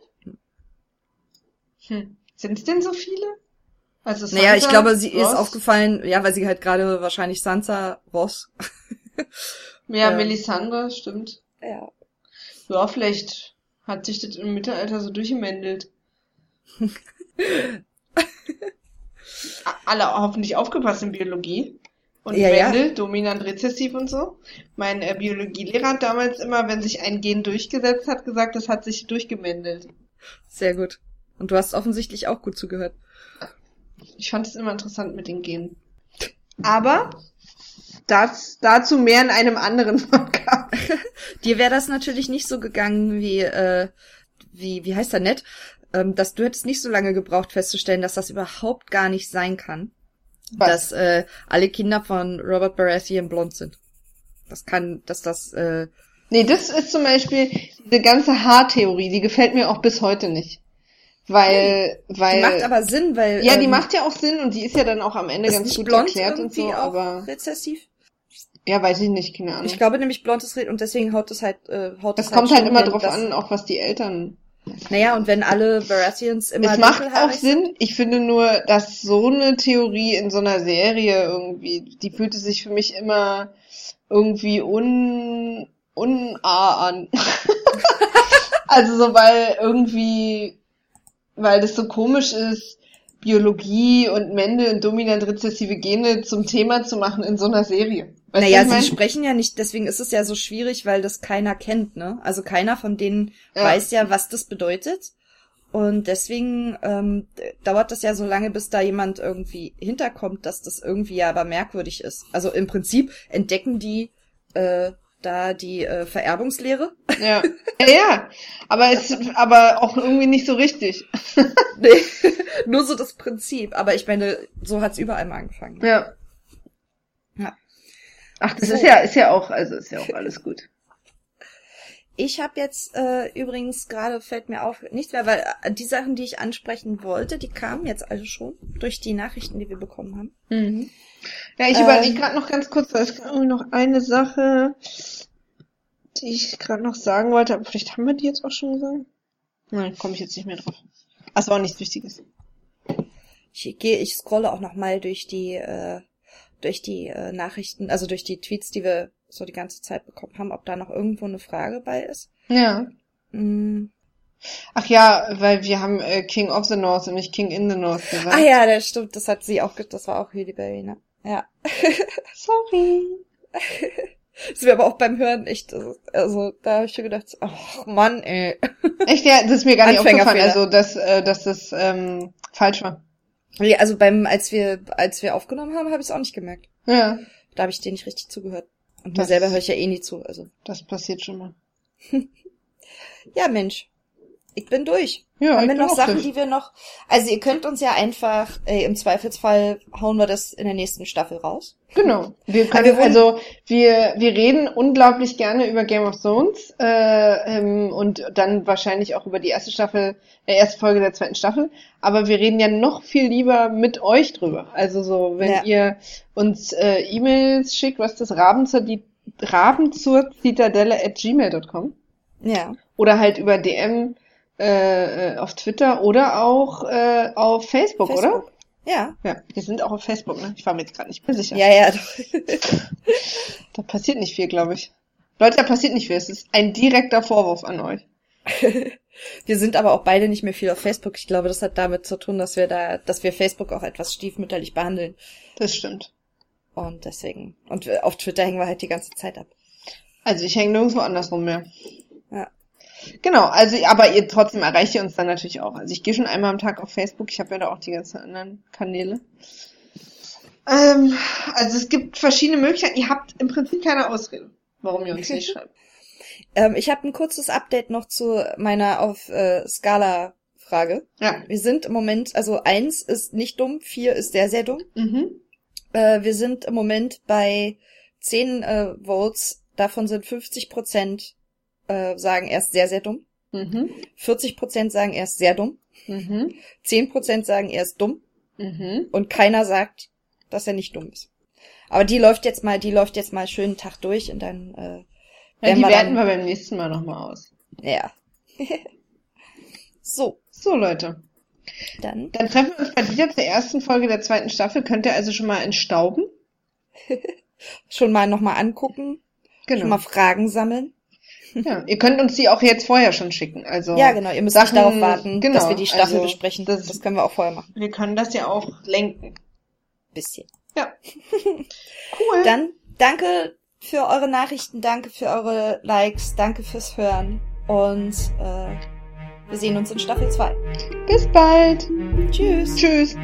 Hm. Sind es denn so viele? Also naja, ich Sansa, glaube, sie ist Ross? aufgefallen, ja, weil sie halt gerade wahrscheinlich Sansa, Ross. Ja, ähm, Melisandre, stimmt. Ja. Ja, vielleicht hat sich das im Mittelalter so durchgemändelt. Alle hoffentlich aufgepasst in Biologie. Und Ja, ja. Mendel, dominant rezessiv und so. Mein äh, Biologielehrer hat damals immer, wenn sich ein Gen durchgesetzt hat, gesagt, das hat sich durchgemändelt. Sehr gut. Und du hast offensichtlich auch gut zugehört. Ich fand es immer interessant mit den Genen. Aber das, dazu mehr in einem anderen Podcast. Dir wäre das natürlich nicht so gegangen wie, äh, wie, wie heißt er nett? Ähm, dass du hättest nicht so lange gebraucht festzustellen, dass das überhaupt gar nicht sein kann. dass äh, alle Kinder von Robert Baratheon blond sind. Das kann, dass das, äh, Nee, das ist zum Beispiel diese ganze Haartheorie, die gefällt mir auch bis heute nicht. Weil, weil. die macht aber Sinn, weil ja, die ähm, macht ja auch Sinn und die ist ja dann auch am Ende ganz gut blond erklärt und so, aber. rezessiv. Ja, weiß ich nicht, keine Ahnung. Ich glaube nämlich blond ist red und deswegen haut es halt, äh, haut es es kommt halt schon immer hin, drauf an, auch was die Eltern. Naja, und wenn alle Baratheons immer es macht auch Sinn. Ich finde nur, dass so eine Theorie in so einer Serie irgendwie, die fühlte sich für mich immer irgendwie un, unah an. also so, weil irgendwie, weil das so komisch ist, Biologie und Mendel und dominant rezessive Gene zum Thema zu machen in so einer Serie. Weißt naja, sie mein? sprechen ja nicht, deswegen ist es ja so schwierig, weil das keiner kennt, ne? Also keiner von denen Ja. weiß ja, was das bedeutet. Und deswegen ähm, dauert das ja so lange, bis da jemand irgendwie hinterkommt, dass das irgendwie ja aber merkwürdig ist. Also im Prinzip entdecken die äh, da die äh, Vererbungslehre. Ja. ja. Aber es, aber auch irgendwie nicht so richtig. Nee, Nur so das Prinzip. Aber ich meine, so hat's überall mal angefangen. Ja. Ja. Ach, das So. ist ja, ist ja auch, also ist ja auch alles gut. Ich habe jetzt äh, übrigens gerade fällt mir auf nichts mehr, weil äh, die Sachen, die ich ansprechen wollte, die kamen jetzt also schon durch die Nachrichten, die wir bekommen haben. Mhm. Ja, ich Ähm. überlege gerade noch ganz kurz, da ist irgendwie noch eine Sache, die ich gerade noch sagen wollte, aber vielleicht haben wir die jetzt auch schon gesagt. Nein, komme ich jetzt nicht mehr drauf. Ach, es war auch nichts Wichtiges. Ich gehe, ich scrolle auch noch mal durch die äh, durch die äh, Nachrichten, also durch die Tweets, die wir so die ganze Zeit bekommen haben, ob da noch irgendwo eine Frage bei ist. Ja. Mm. Ach ja, weil wir haben äh, King of the North und nicht King in the North gesagt. Ah ja, das stimmt, das hat sie auch, das war auch Hailey Berry, ne? Ja. Sorry. Das wäre aber auch beim Hören echt, also, also da habe ich schon gedacht, ach Mann, ey. Echt, ja, das ist mir gar nicht aufgefallen, also dass, äh, dass das ähm, falsch war. Nee, also beim, als wir, als wir aufgenommen haben, habe ich es auch nicht gemerkt. Ja, Da habe ich dir nicht richtig zugehört. Und mir Das- selber höre ich ja eh nie zu, also. das passiert schon mal. Ja, Mensch. Ich bin durch. Ja, Haben wir noch Sachen, die wir noch. Also ihr könnt uns ja einfach, äh, im Zweifelsfall hauen wir das in der nächsten Staffel raus. Genau. Wir können, wir also wir, wir reden unglaublich gerne über Game of Thrones äh, ähm, und dann wahrscheinlich auch über die erste Staffel, äh, erste Folge der zweiten Staffel. Aber wir reden ja noch viel lieber mit euch drüber. Also so, wenn Ja. ihr uns äh, E-Mails schickt, was ist das Raben zur, die, Raben zur Zitadelle at gmail.com Ja. oder halt über DM äh, äh, auf Twitter oder auch äh, auf Facebook, oder? Facebook. Ja. Ja, wir sind auch auf Facebook, ne? Ich war mir jetzt gerade nicht mehr sicher. Ja, ja. Da passiert nicht viel, glaube ich. Leute, da passiert nicht viel. Es ist ein direkter Vorwurf an euch. Wir sind aber auch beide nicht mehr viel auf Facebook. Ich glaube, das hat damit zu tun, dass wir da, dass wir Facebook auch etwas stiefmütterlich behandeln. Das stimmt. Und deswegen. Und auf Twitter hängen wir halt die ganze Zeit ab. Also ich hänge nirgendwo andersrum mehr. Genau, also aber ihr trotzdem erreicht ihr uns dann natürlich auch. Also ich gehe schon einmal am Tag auf Facebook. Ich habe ja da auch die ganzen anderen Kanäle. Ähm, also es gibt verschiedene Möglichkeiten. Ihr habt im Prinzip keine Ausrede, warum ihr uns nicht schreibt. Ähm, ich habe ein kurzes Update noch zu meiner auf äh, Skala-Frage. Ja. Wir sind im Moment, also eins ist nicht dumm, vier ist sehr, sehr dumm. Mhm. Äh, wir sind im Moment bei 10 äh, Votes, davon sind 50 Prozent äh, sagen erst sehr, sehr dumm. Mhm. 40 Prozent sagen erst sehr dumm. Mhm. 10 Prozent sagen erst dumm. Mhm. Und keiner sagt, dass er nicht dumm ist. Aber die läuft jetzt mal, die läuft jetzt mal einen Tag durch und dann, äh, Ja, die wir werten dann, wir beim nächsten Mal nochmal aus. ja. so, So, Leute. dann, Dann treffen wir uns bald wieder zur ersten Folge der zweiten Staffel. Könnt ihr also schon mal entstauben? schon mal nochmal angucken, Genau. schon mal Fragen sammeln. Ja, ihr könnt uns die auch jetzt vorher schon schicken. Also Ja, genau, ihr müsst Sachen- nicht darauf warten, genau, dass wir die Staffel also besprechen. das- Das, können wir auch vorher machen. wir können das ja auch lenken. Bisschen. Ja. Cool. Dann danke für eure Nachrichten, danke für eure Likes, danke fürs Hören und äh, wir sehen uns in Staffel 2. Bis bald. Tschüss. Tschüss.